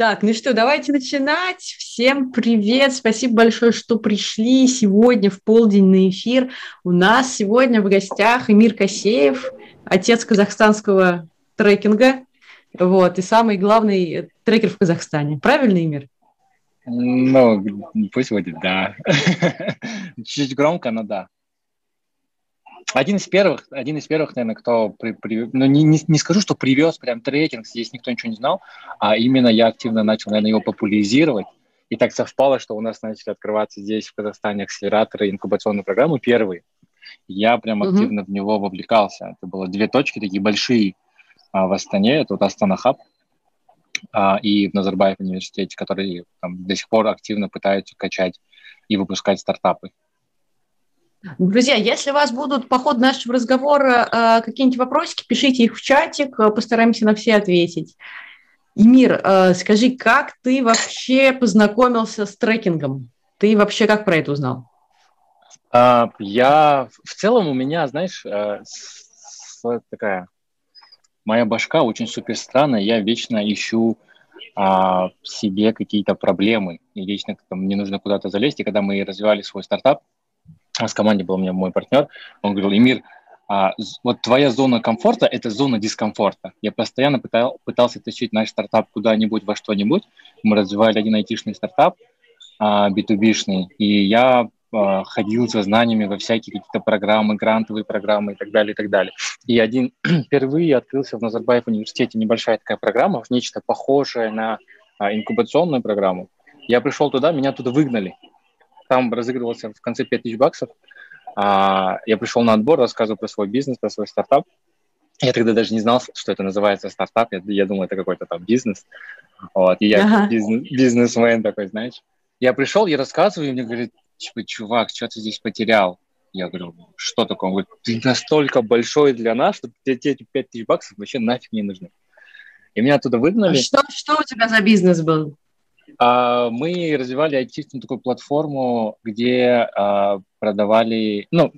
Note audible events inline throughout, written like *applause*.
Так, ну что, давайте начинать. Всем привет, спасибо большое, что пришли сегодня в полдень на эфир. У нас сегодня в гостях Эмир Косеев, отец казахстанского трекинга, вот, и самый главный трекер в Казахстане. Правильно, Эмир? Ну, пусть будет, да. *laughs* Чуть громко, но да. Один из первых, один из первых, наверное, кто, при, при, ну, не, не, не скажу, что привез прям трекинг, здесь никто ничего не знал, а именно я активно начал, наверное, его популяризировать. И так совпало, что у нас начали открываться здесь, в Казахстане, акселераторы инкубационной программы первые. Я прям активно mm-hmm. в него вовлекался. Это было две точки такие большие а, в Астане, это вот Астана Хаб, а, и в Назарбаев университете, которые там, до сих пор активно пытаются качать и выпускать стартапы. Друзья, если у вас будут по ходу нашего разговора э, какие-нибудь вопросики, пишите их в чатик, э, постараемся на все ответить. Имир, э, скажи, как ты вообще познакомился с трекингом? Ты вообще как про это узнал? Uh, я в целом у меня, знаешь, такая моя башка очень супер странная. Я вечно ищу uh, себе какие-то проблемы и вечно там, мне нужно куда-то залезть. И когда мы развивали свой стартап, в команде был у меня мой партнер, он говорил, Эмир, а, вот твоя зона комфорта – это зона дискомфорта. Я постоянно пытал, пытался тащить наш стартап куда-нибудь, во что-нибудь. Мы развивали один айтишный стартап, а, B2B-шный, и я а, ходил за знаниями во всякие какие-то программы, грантовые программы и так далее, и так далее. И один *clears throat* впервые открылся в Назарбаев университете небольшая такая программа, нечто похожее на а, инкубационную программу. Я пришел туда, меня туда выгнали там разыгрывался в конце 5000 баксов. А, я пришел на отбор, рассказывал про свой бизнес, про свой стартап. Я тогда даже не знал, что это называется стартап. Я, я думал, это какой-то там бизнес. Вот. И я ага. бизнес, бизнесмен такой, знаешь. Я пришел, я рассказываю, и мне говорит, типа, чувак, что ты здесь потерял? Я говорю, что такое? Он говорит, ты настолько большой для нас, что тебе эти 5 тысяч баксов вообще нафиг не нужны. И меня оттуда выгнали. А что, что у тебя за бизнес был? А, мы развивали айтишную такую платформу, где а, продавали... Ну,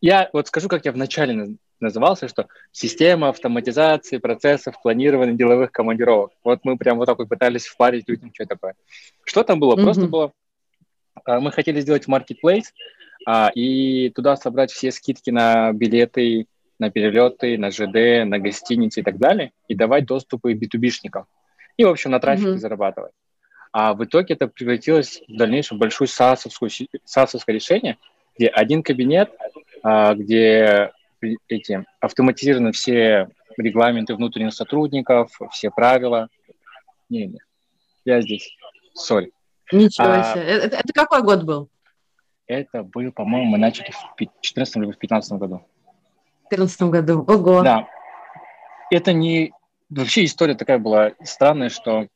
я вот скажу, как я вначале назывался, что система автоматизации процессов планирования деловых командировок. Вот мы прям вот так вот пытались впарить людям, что такое. Что там было? Mm-hmm. Просто было... А, мы хотели сделать marketplace и туда собрать все скидки на билеты, на перелеты, на ЖД, на гостиницы и так далее, и давать доступы B2B-шникам. И, в общем, на трафике mm-hmm. зарабатывать. А в итоге это превратилось в дальнейшем в большое SaaS решение, где один кабинет, а, где эти автоматизированы все регламенты внутренних сотрудников, все правила. Не, не, я здесь, сори. Ничего а, себе. Это, это какой год был? Это был, по-моему, мы начали в 2014 или в 2015 году. В 2014 году, ого. Да. Это не... Вообще история такая была странная, что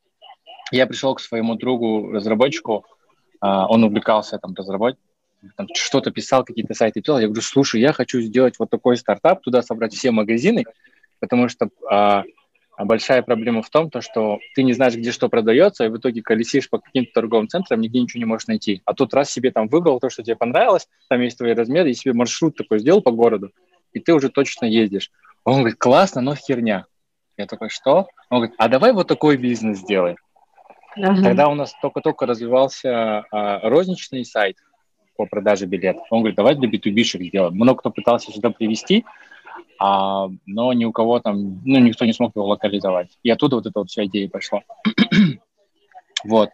я пришел к своему другу, разработчику, а, он увлекался там разработкой, что-то писал, какие-то сайты писал. Я говорю, слушай, я хочу сделать вот такой стартап, туда собрать все магазины, потому что а, большая проблема в том, то, что ты не знаешь, где что продается, и в итоге колесишь по каким-то торговым центрам, нигде ничего не можешь найти. А тут раз себе там выбрал то, что тебе понравилось, там есть твои размеры, и себе маршрут такой сделал по городу, и ты уже точно ездишь. Он говорит, классно, но херня. Я такой, что? Он говорит, а давай вот такой бизнес сделаем. Ага. Тогда у нас только-только развивался а, розничный сайт по продаже билетов. Он говорит, давай для B2B сделаем. Много кто пытался сюда привести, а, но ни у кого там, ну, никто не смог его локализовать. И оттуда вот эта вот вся идея пошла. *clears throat* вот.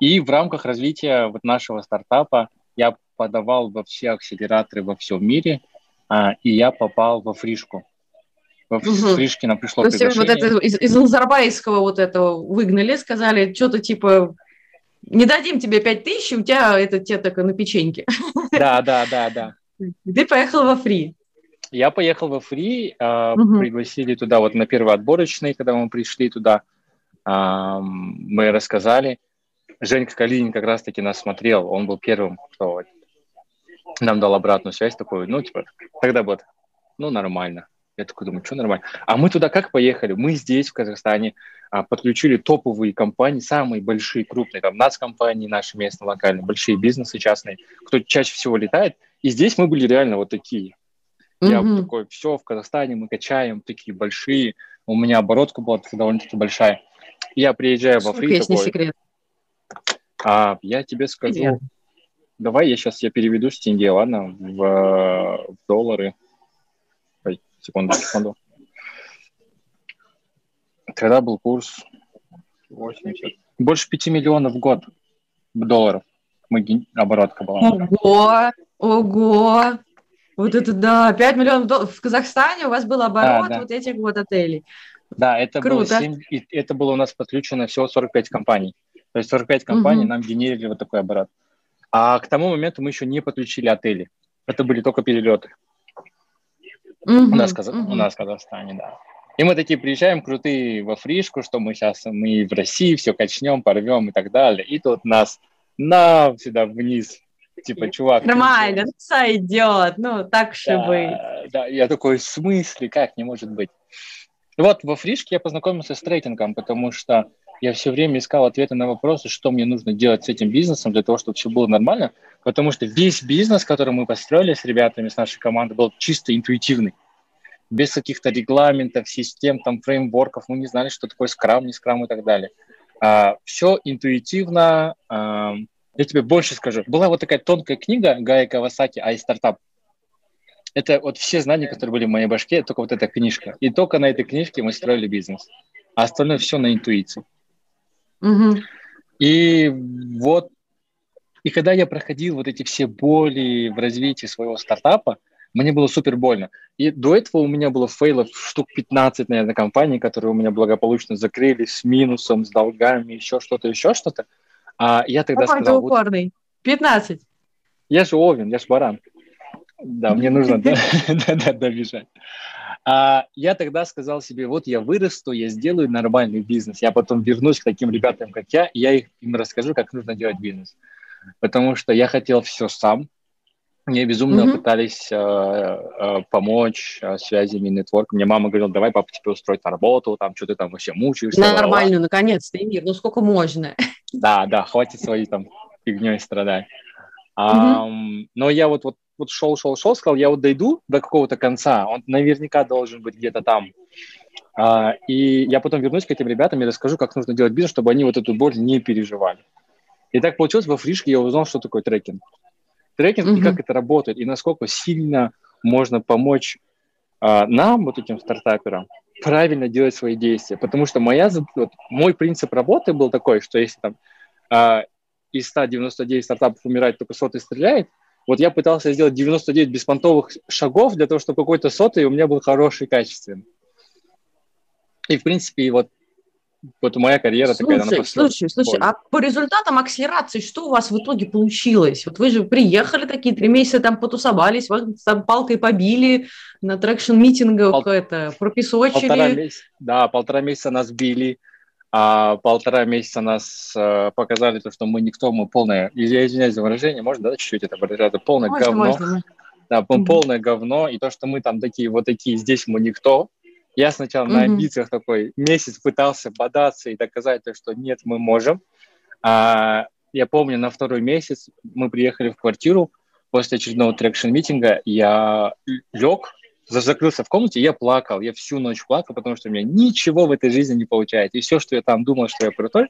И в рамках развития вот нашего стартапа я подавал во все акселераторы во всем мире, а, и я попал во фришку. В Фришкина пришло То есть вот это из, из Назарбаевского вот этого выгнали, сказали, что-то типа не дадим тебе пять тысяч, у тебя это тебе только на печеньке. Да, да, да, да. *laughs* ты поехал во фри. Я поехал во фри, э, угу. пригласили туда вот на первый отборочный, когда мы пришли туда, э, мы рассказали. Женька Калинин как раз-таки нас смотрел, он был первым, кто нам дал обратную связь такую, ну, типа, тогда вот, ну, нормально. Я такой думаю, что нормально. А мы туда как поехали? Мы здесь, в Казахстане, а, подключили топовые компании, самые большие, крупные, там, компании наши местные, локальные, большие бизнесы частные, кто чаще всего летает. И здесь мы были реально вот такие. Mm-hmm. Я такой, все, в Казахстане мы качаем, такие большие. У меня оборотка была довольно-таки большая. Я приезжаю во Фри Песня секрет. А, я тебе скажу. Привет. Давай я сейчас я переведу с тенге, ладно, в, в доллары. Секунду, секунду. Когда был курс 80? Больше 5 миллионов в год долларов. Мы оборотка была. Ого! Ого! Вот это да, 5 миллионов долларов. В Казахстане у вас был оборот да, да. вот этих вот отелей. Да, это Круто. было, 7, это было у нас подключено всего 45 компаний. То есть 45 компаний угу. нам генерили вот такой оборот. А к тому моменту мы еще не подключили отели. Это были только перелеты. Угу, у, нас, угу. у нас в Казахстане, да. И мы такие приезжаем крутые во фришку, что мы сейчас мы в России все качнем, порвем и так далее. И тут нас на сюда вниз. Типа, чувак. Нормально, ну, сойдет. Ну, так же да, быть. Да, я такой, в смысле, как не может быть? Вот во фришке я познакомился с трейдингом, потому что я все время искал ответы на вопросы, что мне нужно делать с этим бизнесом для того, чтобы все было нормально, потому что весь бизнес, который мы построили с ребятами, с нашей командой, был чисто интуитивный. Без каких-то регламентов, систем, там, фреймворков, мы не знали, что такое скрам, не скрам и так далее. А, все интуитивно. А, я тебе больше скажу. Была вот такая тонкая книга Гая Кавасаки «Ай стартап». Это вот все знания, которые были в моей башке, только вот эта книжка. И только на этой книжке мы строили бизнес. А остальное все на интуиции. Угу. И вот, и когда я проходил вот эти все боли в развитии своего стартапа, мне было супер больно. И до этого у меня было фейлов штук 15, наверное, компаний, которые у меня благополучно закрылись с минусом, с долгами, еще что-то, еще что-то. А я тогда Какой сказал... Ты упорный. Вот, 15. Я же овен, я же баран. Да, мне нужно *laughs* *laughs* добежать. А я тогда сказал себе, вот я вырасту, я сделаю нормальный бизнес, я потом вернусь к таким ребятам, как я, и я им расскажу, как нужно делать бизнес. Потому что я хотел все сам, мне безумно mm-hmm. пытались э, э, помочь э, связями, нетворк. Мне мама говорила, давай папа тебе устроить на работу, там что ты там вообще мучаешься. На нормальную, наконец-то, Эмир, ну сколько можно? Да, да, хватит своей там фигней страдать. Mm-hmm. Um, но я вот, вот вот шел, шел, шел, сказал, я вот дойду до какого-то конца, он наверняка должен быть где-то там. А, и я потом вернусь к этим ребятам и расскажу, как нужно делать бизнес, чтобы они вот эту боль не переживали. И так получилось, во фришке я узнал, что такое трекинг. Трекинг mm-hmm. и как это работает, и насколько сильно можно помочь а, нам, вот этим стартаперам, правильно делать свои действия. Потому что моя, вот, мой принцип работы был такой, что если там а, из 199 стартапов умирает только сотый стреляет, вот я пытался сделать 99 беспонтовых шагов для того, чтобы какой-то сотый у меня был хороший, качественный. И, в принципе, вот, вот моя карьера слушай, такая. Слушай, слушай, а по результатам акселерации что у вас в итоге получилось? Вот вы же приехали такие, три месяца там потусовались, вас там палкой побили, на traction-митингах Пол... это пропесочили. Полтора месяца, да, полтора месяца нас били, а полтора месяца нас э, показали то, что мы никто, мы полное, я извиняюсь за выражение, можно, да, чуть-чуть это это полное можно, говно. Можно. Да, mm-hmm. полное говно, и то, что мы там такие вот такие, здесь мы никто. Я сначала mm-hmm. на амбициях такой месяц пытался бодаться и доказать то, что нет, мы можем. А, я помню, на второй месяц мы приехали в квартиру после очередного traction-митинга, я лег, закрылся в комнате, я плакал, я всю ночь плакал, потому что у меня ничего в этой жизни не получается. И все, что я там думал, что я крутой,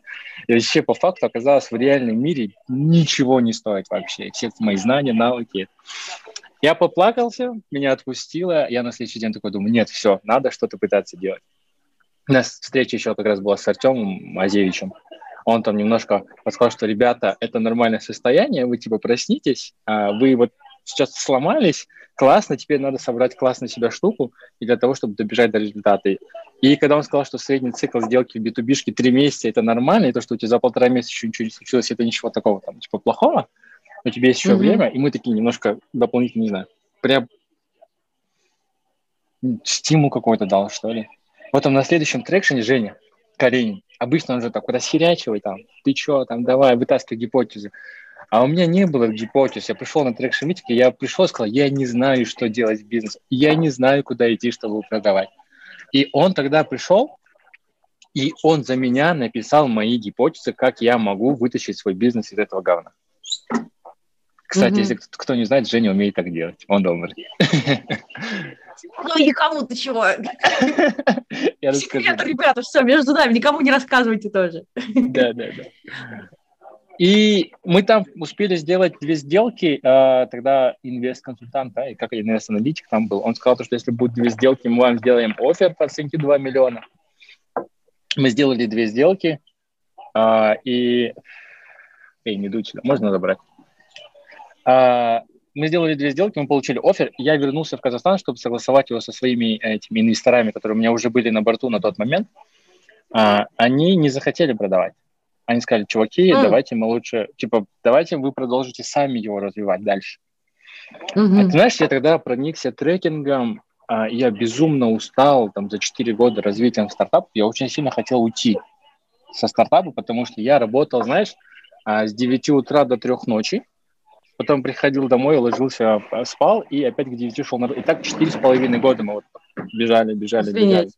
вообще по факту оказалось в реальном мире ничего не стоит вообще. Все мои знания, навыки. Я поплакался, меня отпустило, я на следующий день такой думаю, нет, все, надо что-то пытаться делать. У нас встреча еще как раз была с Артемом Азевичем. Он там немножко подсказал, что, ребята, это нормальное состояние, вы типа проснитесь, а вы вот сейчас сломались, классно, теперь надо собрать классную себя штуку и для того, чтобы добежать до результата. И когда он сказал, что средний цикл сделки в B2B три месяца это нормально, и то, что у тебя за полтора месяца еще ничего не случилось, это ничего такого там типа плохого, у тебя есть еще mm-hmm. время, и мы такие немножко дополнительно, не знаю, прям стимул какой-то дал, что ли. Потом на следующем трекшене Женя Каренин, обычно он же так расхерячивает там, ты что, там, давай, вытаскивай гипотезы. А у меня не было гипотез. Я пришел на трек Шемитика, я пришел и сказал, я не знаю, что делать в бизнесе. Я не знаю, куда идти, чтобы продавать. И он тогда пришел, и он за меня написал мои гипотезы, как я могу вытащить свой бизнес из этого говна. Кстати, угу. если кто не знает, Женя умеет так делать. Он добрый. Ну, никому ты чего? *laughs* Я расскажу. ребята, все, между нами, никому не рассказывайте тоже. Да, да, да. И мы там успели сделать две сделки, а, тогда инвест-консультант, да, и как инвест-аналитик там был, он сказал, что если будут две сделки, мы вам сделаем офер по оценке 2 миллиона. Мы сделали две сделки, а, и... Эй, не дуй сюда, можно забрать? А, мы сделали две сделки, мы получили офер, я вернулся в Казахстан, чтобы согласовать его со своими этими инвесторами, которые у меня уже были на борту на тот момент. Они не захотели продавать они сказали, чуваки, mm. давайте мы лучше, типа, давайте вы продолжите сами его развивать дальше. Mm-hmm. А ты знаешь, я тогда проникся трекингом, а, я безумно устал там за 4 года развитием стартапа, я очень сильно хотел уйти со стартапа, потому что я работал, знаешь, а, с 9 утра до 3 ночи, потом приходил домой, ложился, а, спал, и опять к 9 шел на... И так 4,5 года мы вот бежали, бежали, Охренеть.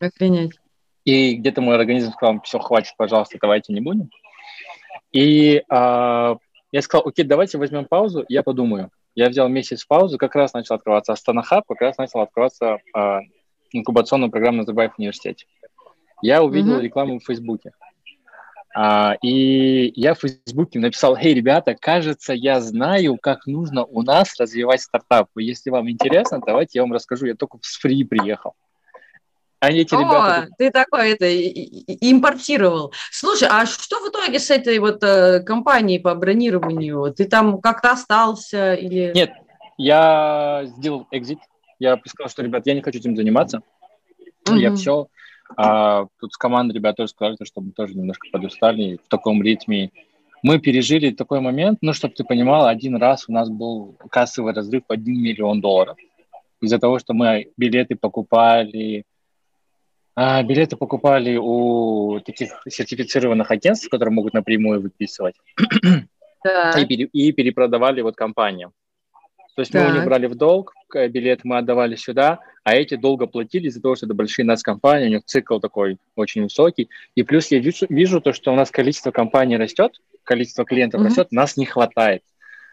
бежали. Охренеть. И где-то мой организм сказал, все, хватит, пожалуйста, давайте не будем. И э, я сказал, окей, давайте возьмем паузу, я подумаю. Я взял месяц паузы, как раз начал открываться Астана Хаб, как раз начал открываться э, инкубационная программа Назарбаев в университете. Я увидел mm-hmm. рекламу в Фейсбуке. А, и я в Фейсбуке написал, «Эй, ребята, кажется, я знаю, как нужно у нас развивать стартап. Если вам интересно, давайте я вам расскажу. Я только с фри приехал. А эти О, ребята... ты такой это импортировал. Слушай, а что в итоге с этой вот э, компанией по бронированию? Ты там как-то остался или... Нет, я сделал экзит. Я сказал, что, ребят, я не хочу этим заниматься. Mm-hmm. Я все. А, тут с командой ребята тоже сказали, что мы тоже немножко подустали в таком ритме. Мы пережили такой момент, ну, чтобы ты понимал, один раз у нас был кассовый разрыв 1 миллион долларов. Из-за того, что мы билеты покупали, а, билеты покупали у таких сертифицированных агентств, которые могут напрямую выписывать, да. и, пере, и перепродавали вот компаниям. То есть так. мы у них брали в долг, билет мы отдавали сюда, а эти долго платили из-за того, что это большие нас компании, у них цикл такой очень высокий. И плюс я вижу, вижу то, что у нас количество компаний растет, количество клиентов mm-hmm. растет, нас не хватает.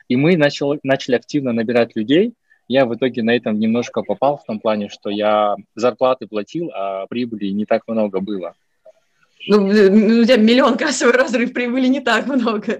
И мы начали, начали активно набирать людей, я в итоге на этом немножко попал в том плане, что я зарплаты платил, а прибыли не так много было. Ну, у тебя миллион кассовый разрыв, прибыли не так много. *laughs*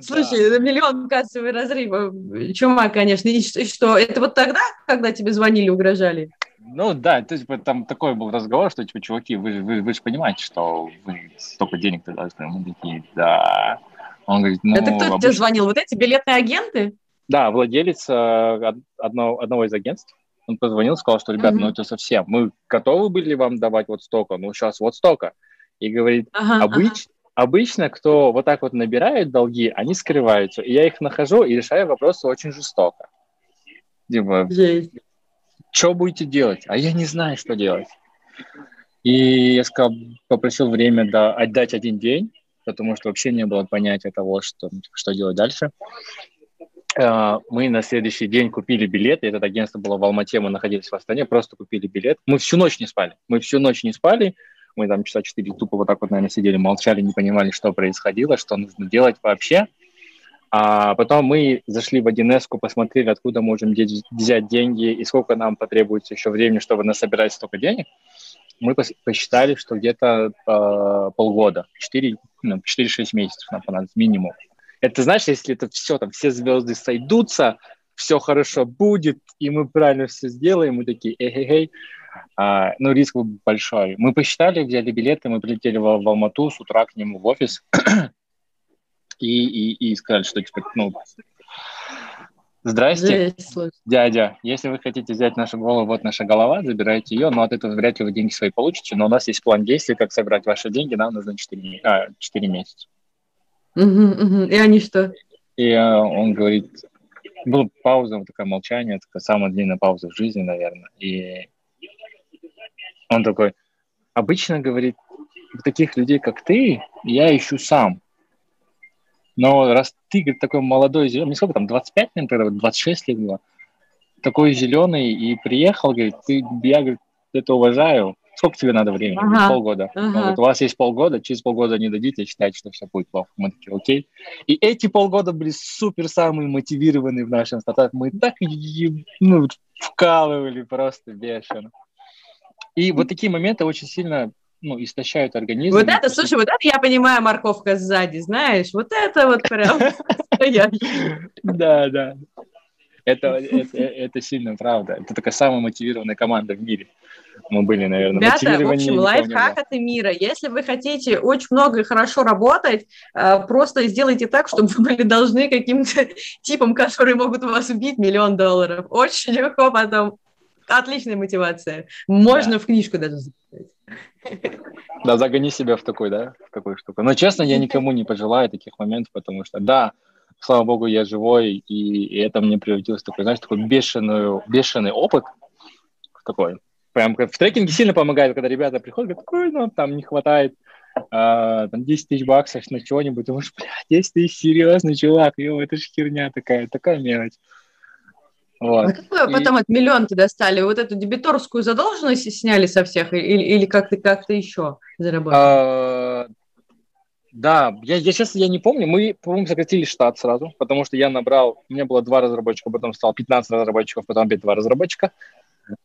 Слушай, миллион кассовый разрыв, чума, конечно. И что, это вот тогда, когда тебе звонили, угрожали? Ну да, то есть там такой был разговор, что типа, чуваки, вы, вы, вы же понимаете, что вы столько денег тогда Мы такие, да. Он говорит, ну... Это кто обычно... тебе звонил? Вот эти билетные агенты? Да, владелец э, одно, одного из агентств, он позвонил, сказал, что, ребят, mm-hmm. ну это совсем, мы готовы были вам давать вот столько, ну сейчас вот столько. И говорит, ага, обыч, ага. обычно, кто вот так вот набирает долги, они скрываются. И я их нахожу и решаю вопросы очень жестоко. Типа, что будете делать? А я не знаю, что делать. И я сказал, попросил время да, отдать один день, потому что вообще не было понятия того, что, что делать дальше. Э, мы на следующий день купили билеты. Это агентство было в Алмате, мы находились в Астане, просто купили билет. Мы всю ночь не спали. Мы всю ночь не спали. Мы там часа четыре тупо вот так вот, наверное, сидели, молчали, не понимали, что происходило, что нужно делать вообще. А потом мы зашли в 1 посмотрели, откуда можем взять деньги и сколько нам потребуется еще времени, чтобы насобирать столько денег. Мы посчитали, что где-то э, полгода, 4-6 ну, месяцев нам понадобится минимум. Это знаешь, если это все, там все звезды сойдутся, все хорошо будет, и мы правильно все сделаем, мы такие, эй-эй-эй, а, ну, риск был большой. Мы посчитали, взяли билеты, мы прилетели в, в Алмату с утра к нему в офис и, и, и сказали, что, типа, ну, Здрасте, дядя. Если вы хотите взять нашу голову, вот наша голова, забирайте ее, но от этого вряд ли вы деньги свои получите. Но у нас есть план действий, как собрать ваши деньги, нам нужно 4, а, 4 месяца. Угу, угу. И они что? И э, он говорит, была пауза, вот такое молчание, такая самая длинная пауза в жизни, наверное. И он такой, обычно, говорит, таких людей, как ты, я ищу сам. Но раз ты, говорит, такой молодой, зеленый, мне сколько там, 25, наверное, тогда, 26 лет было, такой зеленый и приехал, говорит, ты, я, говорит, это уважаю, сколько тебе надо времени? Ага. Полгода. Ага. Ну, вот у вас есть полгода, через полгода не дадите, считайте, что все будет плохо. Мы такие, окей. И эти полгода были супер самые мотивированные в нашем стартапе. Мы так ну, вкалывали просто бешено. И вот такие моменты очень сильно ну, истощают организм. Вот это, слушай, вот это я понимаю, морковка сзади, знаешь, вот это вот прям *laughs* Да, да. Это, это, это сильно правда. Это такая самая мотивированная команда в мире. Мы были, наверное, Ребята, в общем, лайфхак от мира. Если вы хотите очень много и хорошо работать, э, просто сделайте так, чтобы вы были должны каким-то *laughs* типам, которые могут вас убить, миллион долларов. Очень легко потом. Отличная мотивация. Можно да. в книжку даже записать. *laughs* Да, загони себя в такой, да, в такую штуку. Но, честно, я никому не пожелаю таких моментов, потому что, да, слава богу, я живой, и, и это мне превратилось в такой, знаешь, такой бешеную, бешеный опыт, такой. Прям в трекинге сильно помогает, когда ребята приходят, говорят, какой нам там не хватает, а, там 10 тысяч баксов на чего-нибудь, думаешь, бля, 10 тысяч, серьезный чувак, ё, это же херня такая, такая мелочь. Вот. А какой и... потом от миллион ты достали? Вот эту дебиторскую задолженность сняли со всех или, или как-то как-то еще заработали? А, да, я, я сейчас я не помню. Мы, по-моему, сократили штат сразу, потому что я набрал, у меня было два разработчика, потом стало 15 разработчиков, потом опять два разработчика.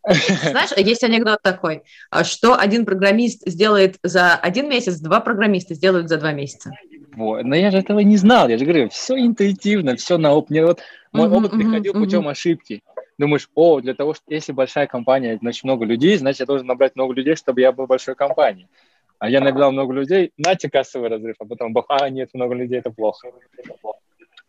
Знаешь, есть анекдот такой, а что один программист сделает за один месяц, два программиста сделают за два месяца. Вот. Но я же этого не знал, я же говорю, все интуитивно, все на опыте. Вот мой опыт приходил путем ошибки. Думаешь, о, для того, что если большая компания, значит много людей, значит я должен набрать много людей, чтобы я был большой компанией. А я набирал много людей, нате кассовый разрыв, а потом, а, нет, много людей, это плохо.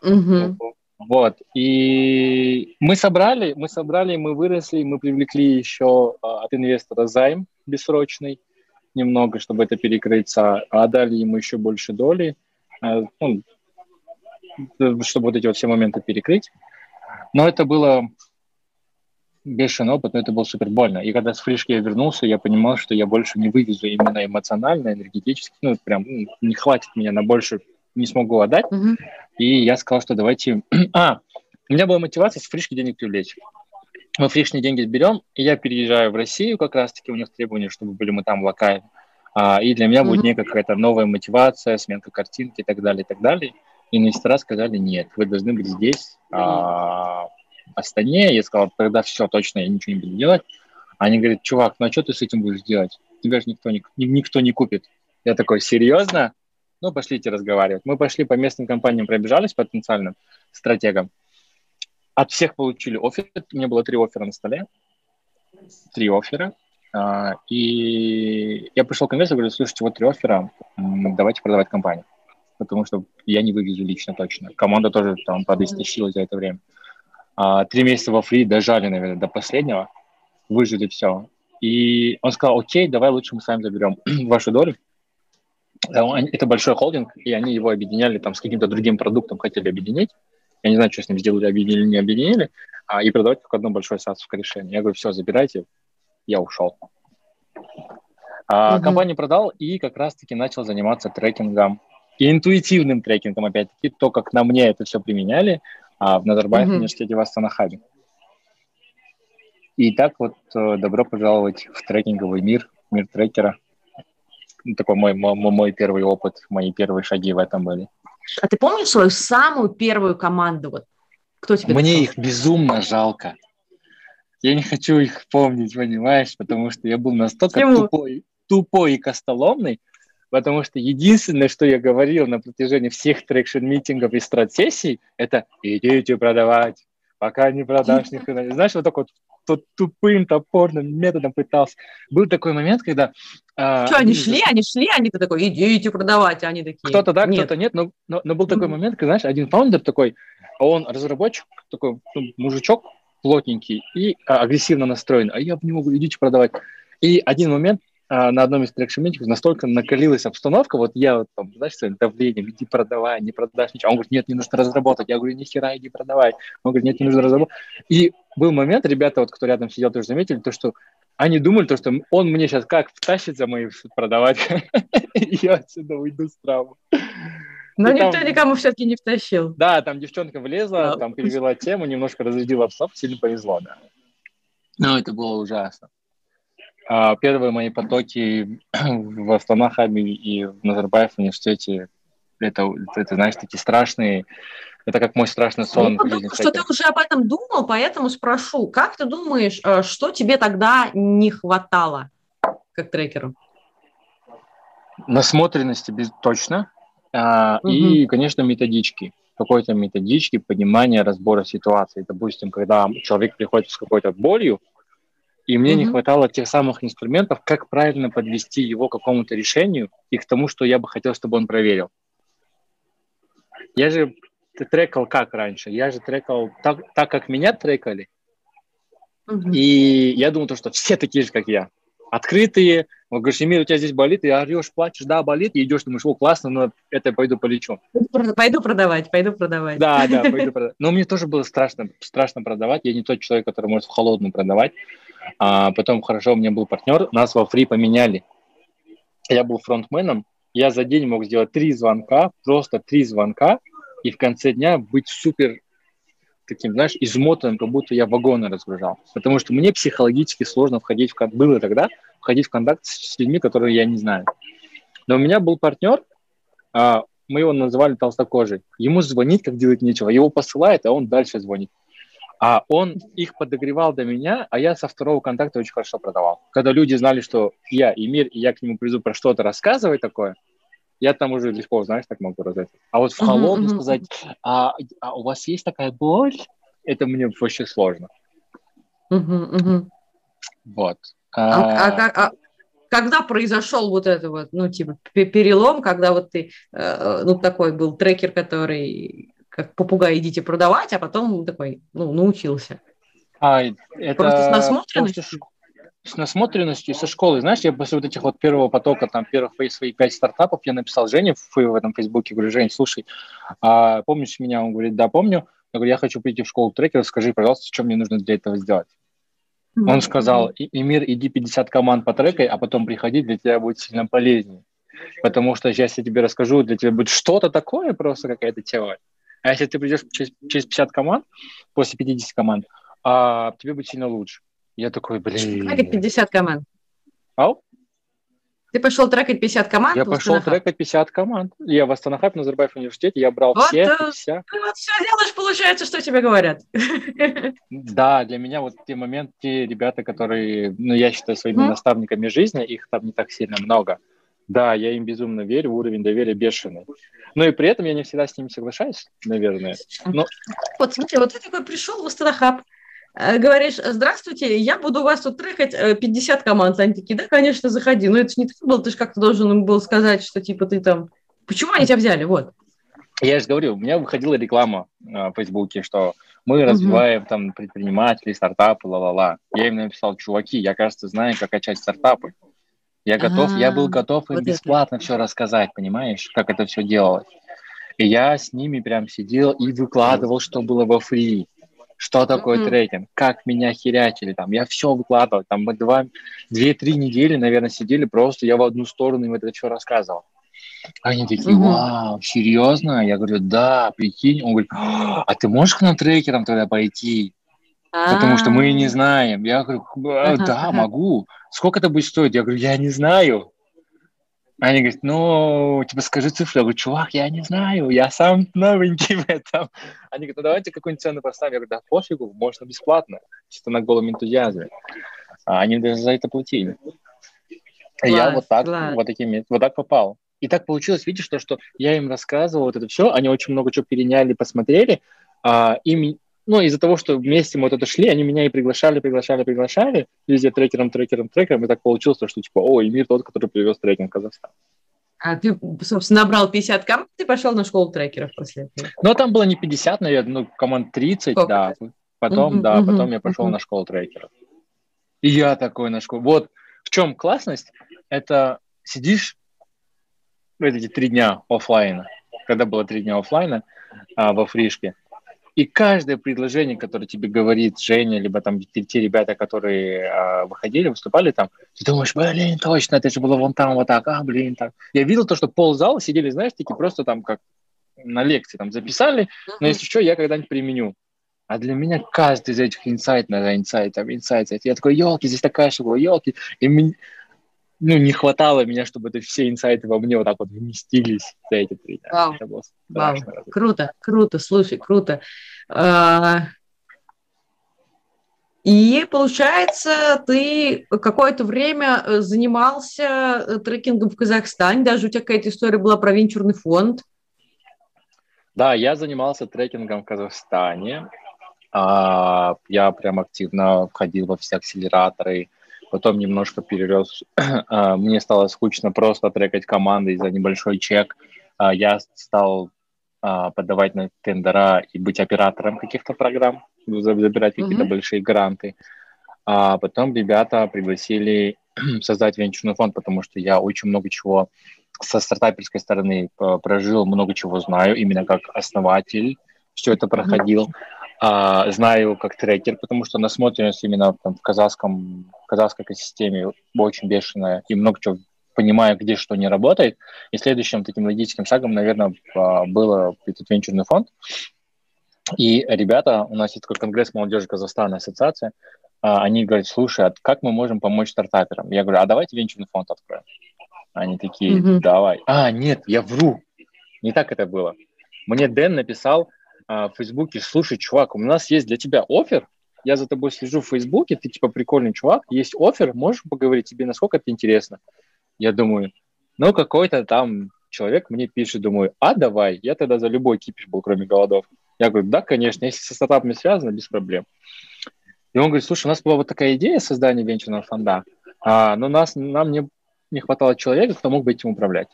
Угу. Вот, и мы собрали, мы собрали, мы выросли, мы привлекли еще а, от инвестора займ бессрочный, немного, чтобы это перекрыться, а дали ему еще больше доли, а, ну, чтобы вот эти вот все моменты перекрыть. Но это было бешеный опыт, но это было супер больно. И когда с фришки я вернулся, я понимал, что я больше не вывезу именно эмоционально, энергетически, ну, прям ну, не хватит меня на больше, не смогу отдать. Mm-hmm. И я сказал, что давайте... *clears throat* а, у меня была мотивация с фришки денег привлечь. Мы фришные деньги берем, и я переезжаю в Россию, как раз-таки у них требования, чтобы были мы там локально. А, и для меня mm-hmm. будет некая какая-то новая мотивация, сменка картинки и так далее, и так далее. И инвестора сказали, нет, вы должны быть здесь, а, Астане, я сказал, тогда все, точно, я ничего не буду делать. Они говорят, чувак, ну а что ты с этим будешь делать? Тебя же никто не, никто не купит. Я такой, серьезно? Ну, пошлите разговаривать. Мы пошли по местным компаниям, пробежались потенциальным стратегам. От всех получили офер. У меня было три оффера на столе. Три оффера. А, и я пришел к инвестору, говорю, слушайте, вот три оффера, давайте продавать компанию. Потому что я не вывезу лично точно. Команда тоже там подистощила за это время. А, три месяца во фри дожали, наверное, до последнего, выжили все. И он сказал, окей, давай лучше мы сами заберем *clears throat* вашу долю. Это большой холдинг, и они его объединяли там с каким-то другим продуктом, хотели объединить. Я не знаю, что с ним сделали, объединили, не объединили, а, и продавать как одно большое садское решение. Я говорю, все, забирайте, я ушел. А, uh-huh. Компанию продал и как раз-таки начал заниматься трекингом. И интуитивным трекингом, опять-таки, то, как на мне это все применяли, а в Назарбаев mm-hmm. университете в Astana Hub е. И так вот э, добро пожаловать в трекинговый мир, мир трекера. Такой мой, мой, мой первый опыт, мои первые шаги в этом были. А ты помнишь свою самую первую команду? Вот, кто тебе Мне их безумно жалко. Я не хочу их помнить, понимаешь, потому что я был настолько Почему? тупой, тупой и костоломный, потому что единственное, что я говорил на протяжении всех traction-митингов и страт-сессий, это идите продавать, пока не продашь. Знаешь, вот так вот тот тупым, топорным методом пытался. Был такой момент, когда... А, что, они, они шли, они шли, они то такой, идите продавать, а они такие... Кто-то да, кто-то нет, но, но, но был такой момент, когда, знаешь, один фаундер такой, он разработчик, такой ну, мужичок плотненький и а, агрессивно настроен, а я в него идите продавать. И один момент а, на одном из трекшемитингов настолько накалилась обстановка, вот я вот там, знаешь, своим давлением, иди продавай, не продашь ничего. Он говорит, нет, не нужно разработать. Я говорю, ни хера, иди продавай. Он говорит, нет, не нужно разработать. И был момент, ребята, вот кто рядом сидел, тоже заметили, то, что они думали, то, что он мне сейчас как втащит за мои продавать, *laughs* и я отсюда уйду с травмы. Но и никто там, никому все-таки не втащил. Да, там девчонка влезла, там перевела тему, немножко разрядила обстановку, сильно повезло, да. Но это было ужасно. а, первые мои потоки *clears throat* в Астана-Хабе и в Назарбаев университете, это, это, знаешь, такие страшные, это как мой страшный сон. Я думаю, что ты уже об этом думал, поэтому спрошу, как ты думаешь, э, что тебе тогда не хватало как трекеру? Насмотренности без, точно. А, угу. И, конечно, методички. Какой-то методички, понимания, разбора ситуации. Допустим, когда человек приходит с какой-то болью, и мне mm-hmm. не хватало тех самых инструментов, как правильно подвести его к какому-то решению и к тому, что я бы хотел, чтобы он проверил. Я же трекал как раньше? Я же трекал так, так как меня трекали. Mm-hmm. И я думал, что все такие же, как я. Открытые. Он говорит, Эмир, у тебя здесь болит, и орешь, плачешь, да, болит, и идешь, думаешь, о, классно, но это я пойду полечу. Пойду продавать, пойду продавать. Да, да, пойду продавать. Но мне тоже было страшно, страшно продавать. Я не тот человек, который может в холодную продавать. А потом, хорошо, у меня был партнер, нас во фри поменяли. Я был фронтменом, я за день мог сделать три звонка, просто три звонка, и в конце дня быть супер таким, знаешь, измотанным, как будто я вагоны разгружал. Потому что мне психологически сложно входить в контакт, было тогда, входить в контакт с людьми, которые я не знаю. Но у меня был партнер, а, мы его называли толстокожий. Ему звонить, как делать нечего. Его посылает, а он дальше звонит. А он их подогревал до меня, а я со второго контакта очень хорошо продавал. Когда люди знали, что я и мир, и я к нему приду про что-то рассказывать такое, я там уже легко, знаешь, так могу рассказать. А вот в uh-huh, uh-huh. сказать, а, а у вас есть такая боль, это мне вообще сложно. Uh-huh, uh-huh. Вот. А, а, а, а, когда произошел вот это вот, ну, типа, перелом, когда вот ты, э, ну, такой был трекер, который как попугай идите продавать, а потом такой, ну, научился. А, это Просто с насмотренностью? С насмотренностью со школы. Знаешь, я после вот этих вот первого потока, там, первых своих пять стартапов, я написал Жене в, в этом Фейсбуке, говорю, Жень, слушай, а, помнишь меня? Он говорит, да, помню. Я говорю, я хочу прийти в школу трекера, скажи, пожалуйста, что мне нужно для этого сделать. Mm-hmm. Он сказал, Эмир, иди 50 команд по трекай, а потом приходи, для тебя будет сильно полезнее. Потому что сейчас я тебе расскажу, для тебя будет что-то такое, просто какая-то теория. А если ты придешь через, через 50 команд, после 50 команд, а, тебе будет сильно лучше. Я такой, блин. Трекать 50 команд. Ау? Ты пошел трекать 50 команд? Я пошел трекать 50 команд. Я в Астанахаб на Назарбаев университете, я брал вот, все, э, вся. Ты вот все делаешь, получается, что тебе говорят. Да, для меня вот те моменты, те ребята, которые, ну, я считаю своими mm. наставниками жизни, их там не так сильно много. Да, я им безумно верю, уровень доверия бешеный. Но и при этом я не всегда с ними соглашаюсь, наверное. Но... Вот смотри, вот ты такой пришел в Астарахаб, э, говоришь, здравствуйте, я буду вас тут трекать 50 э, команд. Они такие, да, конечно, заходи. Но это же не ты был, ты же как-то должен был сказать, что типа ты там... Почему они тебя взяли? Вот. Я же говорю, у меня выходила реклама в Фейсбуке, что мы развиваем угу. там предпринимателей, стартапы, ла-ла-ла. Я им написал, чуваки, я, кажется, знаю, как качать стартапы. Я готов, А-а-а, я был готов им вот бесплатно это. все рассказать, понимаешь, как это все делалось. И я с ними прям сидел и выкладывал, что было во фри, что такое mm-hmm. трекинг, как меня херячили там. Я все выкладывал. Там мы два, две-три недели, наверное, сидели просто, я в одну сторону им это все рассказывал. Они такие, вау, серьезно? Я говорю, да, прикинь. Он говорит, а ты можешь к нам трекерам тогда пойти? Потому что мы не знаем. Я говорю, да, могу. Сколько это будет стоить? Я говорю, я не знаю. Они говорят, ну, типа, скажи цифру. Я говорю, чувак, я не знаю, я сам новенький в этом. Они говорят, ну, давайте какую-нибудь цену поставим. Я говорю, да, пофигу, можно бесплатно, чисто на голом энтузиазме. А они даже за это платили. Класс, я вот так, класс. вот такими, вот так попал. И так получилось, видишь, то, что я им рассказывал вот это все, они очень много чего переняли, посмотрели, а, им ну, из-за того, что вместе мы вот это шли, они меня и приглашали, приглашали, приглашали, везде трекером, трекером, трекером, и так получилось, что, типа, о, Эмир тот, который привез трекинг в Казахстан. А ты, собственно, набрал 50 команд, ты пошел на школу трекеров после этого? Ну, там было не 50, наверное, ну, команд 30, Сколько? да. Потом, uh-huh, да, uh-huh, потом я пошел uh-huh. на школу трекеров. И я такой на школу. Вот в чем классность, это сидишь эти три дня офлайна, когда было три дня офлайна а, во фришке, и каждое предложение, которое тебе говорит Женя, либо там те, те ребята, которые э, выходили, выступали там, ты думаешь, блин, точно, это же было вон там вот так, а, блин, так. Я видел то, что ползала сидели, знаешь, такие просто там как на лекции там записали, но если что, я когда-нибудь применю. А для меня каждый из этих инсайт, на инсайт, там, инсайт, я такой, елки, здесь такая штука, елки. И мне, ну, не хватало меня, чтобы это все инсайты во мне вот так вот вместились за эти три дня. Вау. Вау. Круто, круто, слушай, круто. А, и получается, ты какое-то время э, занимался э, трекингом в Казахстане, даже у тебя какая-то история была про венчурный фонд. Да, я занимался трекингом в Казахстане. А, я прям активно входил во все акселераторы, потом немножко перерос. *clears throat* А, мне стало скучно просто трекать команды за небольшой чек. А, я стал подавать на тендера и быть оператором каких-то программ, забирать какие-то mm-hmm. большие гранты. А потом ребята пригласили *clears throat* создать венчурный фонд, потому что я очень много чего со стартаперской стороны прожил, много чего знаю, именно как основатель все это проходил. А, знаю как трекер, потому что насмотренность именно там, в казахском, в казахской экосистеме очень бешеная, и много чего понимаю, где что не работает. И следующим таким логическим шагом, наверное, а, был этот венчурный фонд. И ребята, у нас есть такой конгресс молодежи Казахстана, ассоциация, а, они говорят, слушай, а как мы можем помочь стартаперам? Я говорю, а давайте венчурный фонд откроем. Они такие, mm-hmm. давай. А, нет, я вру. Не так это было. Мне Дэн написал, а, в Фейсбуке, слушай, чувак, у нас есть для тебя офер, я за тобой слежу в Фейсбуке, ты типа прикольный чувак, есть офер, можешь поговорить тебе, насколько это интересно? Я думаю, ну какой-то там человек мне пишет, думаю, а давай, я тогда за любой кипиш был, кроме голодов. Я говорю, да, конечно, если со стартапами связано, без проблем. И он говорит, слушай, у нас была вот такая идея создания венчурного фонда, а, но нас, нам не, не хватало человека, кто мог бы этим управлять.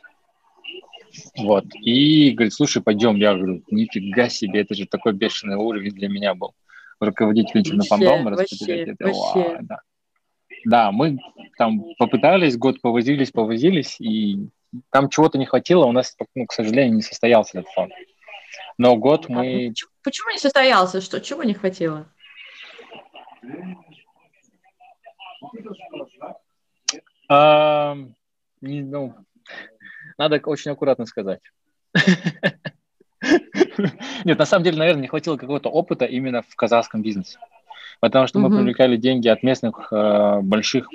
Вот. И говорит, слушай, пойдем. Я говорю, нифига себе, это же такой бешеный уровень для меня был. Руководить венчурным фондом, распределять это. Вау, да. да, мы там попытались, год повозились, повозились, и там чего-то не хватило, у нас, ну, к сожалению, не состоялся этот фонд. Но год мы... Почему не состоялся? Что, чего не хватило? А, не, ну, надо очень аккуратно сказать. *laughs* Нет, на самом деле, наверное, не хватило какого-то опыта именно в казахском бизнесе. Потому что мы привлекали деньги от местных э, больших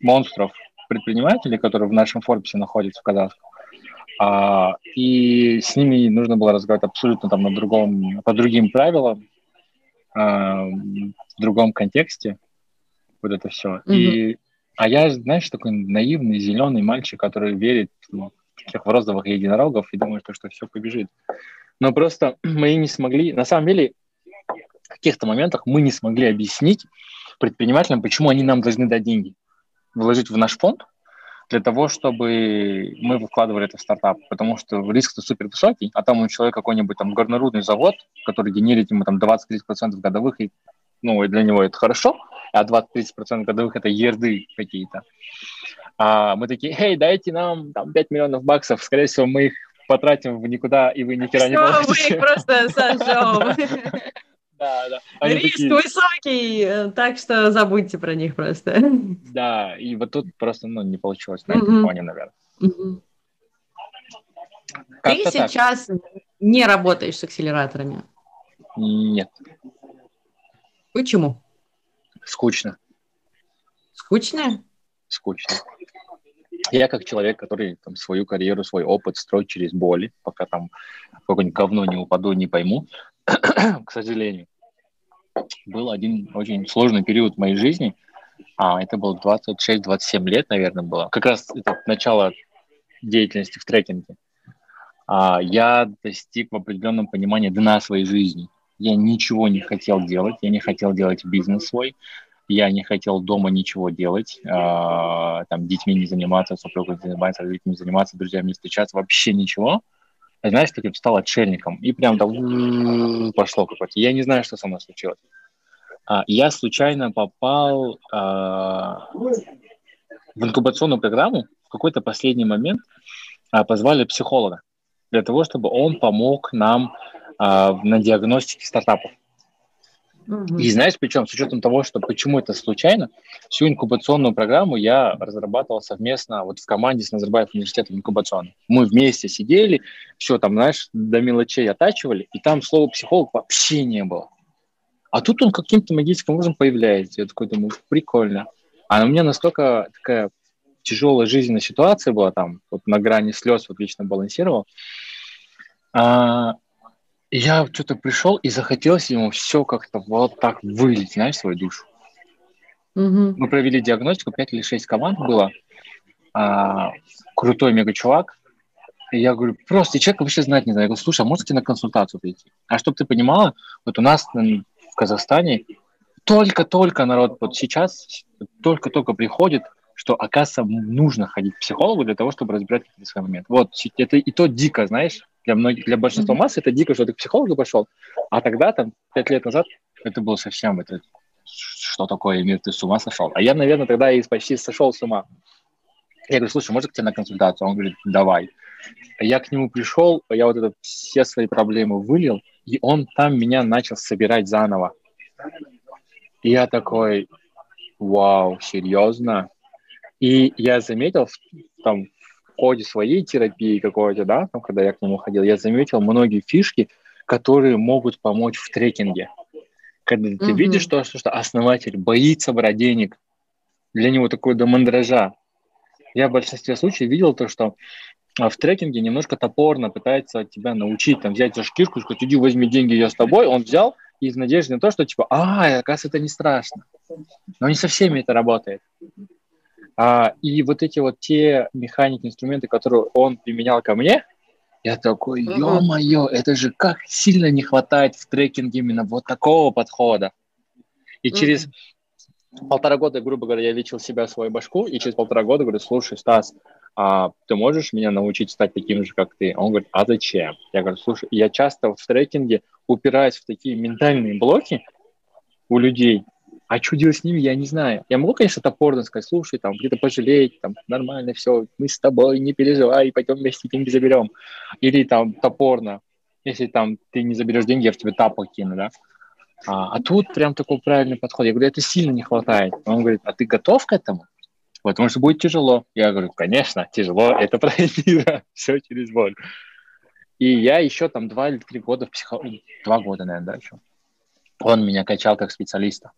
монстров, предпринимателей, которые в нашем Форбсе находятся в казахском. А, и с ними нужно было разговаривать абсолютно там на другом, по другим правилам, а, в другом контексте. Вот это все. Mm-hmm. И а я, знаешь, такой наивный зеленый мальчик, который верит в таких в розовых единорогов и думает, что все побежит. Но просто *clears throat* мы не смогли, на самом деле, в каких-то моментах мы не смогли объяснить предпринимателям, почему они нам должны дать деньги, вложить в наш фонд, для того, чтобы мы вкладывали это в стартап, потому что риск-то супер высокий, а там у человека какой-нибудь там горнорудный завод, который генерит ему там 20-30% годовых, и, ну, и для него это хорошо, а 20-30% годовых это ерды какие-то. А мы такие, эй, дайте нам там 5 миллионов баксов, скорее всего, мы их потратим в никуда, и вы ни хера не получите. мы их просто сожжем. *laughs* Да, да. Они Риск такие... высокий, так что забудьте про них просто. Да, и вот тут просто ну, не получилось на этом фоне, наверное. Ты сейчас не работаешь с акселераторами? Нет. Почему? Скучно. Скучно? Скучно. Я как человек, который там, свою карьеру, свой опыт строит через боли, пока там какое-нибудь говно не упаду, не пойму, *clears throat* к сожалению. Был один очень сложный период в моей жизни. А, это было 26-27 лет, наверное, было. Как раз это начало деятельности в трекинге. А, я достиг в определенном понимании дна своей жизни. Я ничего не хотел делать, я не хотел делать бизнес свой, я не хотел дома ничего делать, э, там, детьми не заниматься, супругой не заниматься, родителями не заниматься, друзьями не встречаться, вообще ничего. И, знаешь, таким стал отшельником. И прям там *laughs* пошло какое-то. Я не знаю, что со мной случилось. А, я случайно попал а, в инкубационную программу в какой-то последний момент. А, позвали психолога для того, чтобы он помог нам а, на диагностике стартапов. И знаешь, причем с учетом того, что почему это случайно, всю инкубационную программу я разрабатывал совместно вот в команде с Назарбаев университетом инкубационным. Мы вместе сидели, все там, знаешь, до мелочей оттачивали, и там слова психолог вообще не было. А тут он каким-то магическим образом появляется. Я такой думаю, прикольно. А у меня настолько такая тяжелая жизненная ситуация была там, вот на грани слез вот лично балансировал. А, я что-то пришел и захотелось ему все как-то вот так вылить, знаешь, свою душу. Угу. Мы провели диагностику, 5 или 6 команд было. А, крутой мега-чувак. И я говорю, просто человек вообще знать не знаю. Я говорю, слушай, а можете на консультацию прийти? А чтобы ты понимала, вот у нас в Казахстане только-только народ вот сейчас только-только приходит, что, оказывается, нужно ходить к психологу для того, чтобы разбирать какие-то свои моменты. Вот, это и то дико, знаешь, для многих, для большинства mm-hmm. масс это дико, что ты к психологу пошел, а тогда, там, пять лет назад, это было совсем, это, что такое, мир, ты с ума сошел? А я, наверное, тогда и почти сошел с ума. Я говорю, слушай, может к тебе на консультацию? Он говорит, давай. Я к нему пришел, я вот это все свои проблемы вылил, и он там меня начал собирать заново. И я такой, вау, серьезно? И я заметил там ходе своей терапии какой-то, да, там, когда я к нему ходил, я заметил многие фишки, которые могут помочь в трекинге. Когда ты mm-hmm. видишь, что, что, что основатель боится брать денег, для него такое до мандража. Я в большинстве случаев видел то, что а, в трекинге немножко топорно пытается тебя научить, там, взять за шкирку, сказать, иди возьми деньги, я с тобой. Он взял и из надежды на то, что, типа, а, оказывается, это не страшно. Но не со всеми это работает. А, и вот эти вот те механики, инструменты, которые он применял ко мне, я такой, ё-моё, это же как сильно не хватает в трекинге именно вот такого подхода. И через полтора года, грубо говоря, я лечил себя, свою башку, и через полтора года говорю, слушай, Стас, а ты можешь меня научить стать таким же, как ты? Он говорит, а зачем? Я говорю, слушай, я часто в трекинге упираюсь в такие ментальные блоки у людей, а что делать с ними, я не знаю. Я могу, конечно, топорно сказать, слушай, там, где-то пожалеть, там, нормально все, мы с тобой, не переживай, пойдем вместе деньги заберем. Или там топорно, если там ты не заберешь деньги, я в тебе тапок кину, да. А, а тут прям такой правильный подход. Я говорю, это сильно не хватает. Он говорит, а ты готов к этому? Потому что будет тяжело. Я говорю, конечно, тяжело, *laughs* это пройти, все через боль. И я еще там два или три года в психо... Два года, наверное, да, еще. Он меня качал как специалиста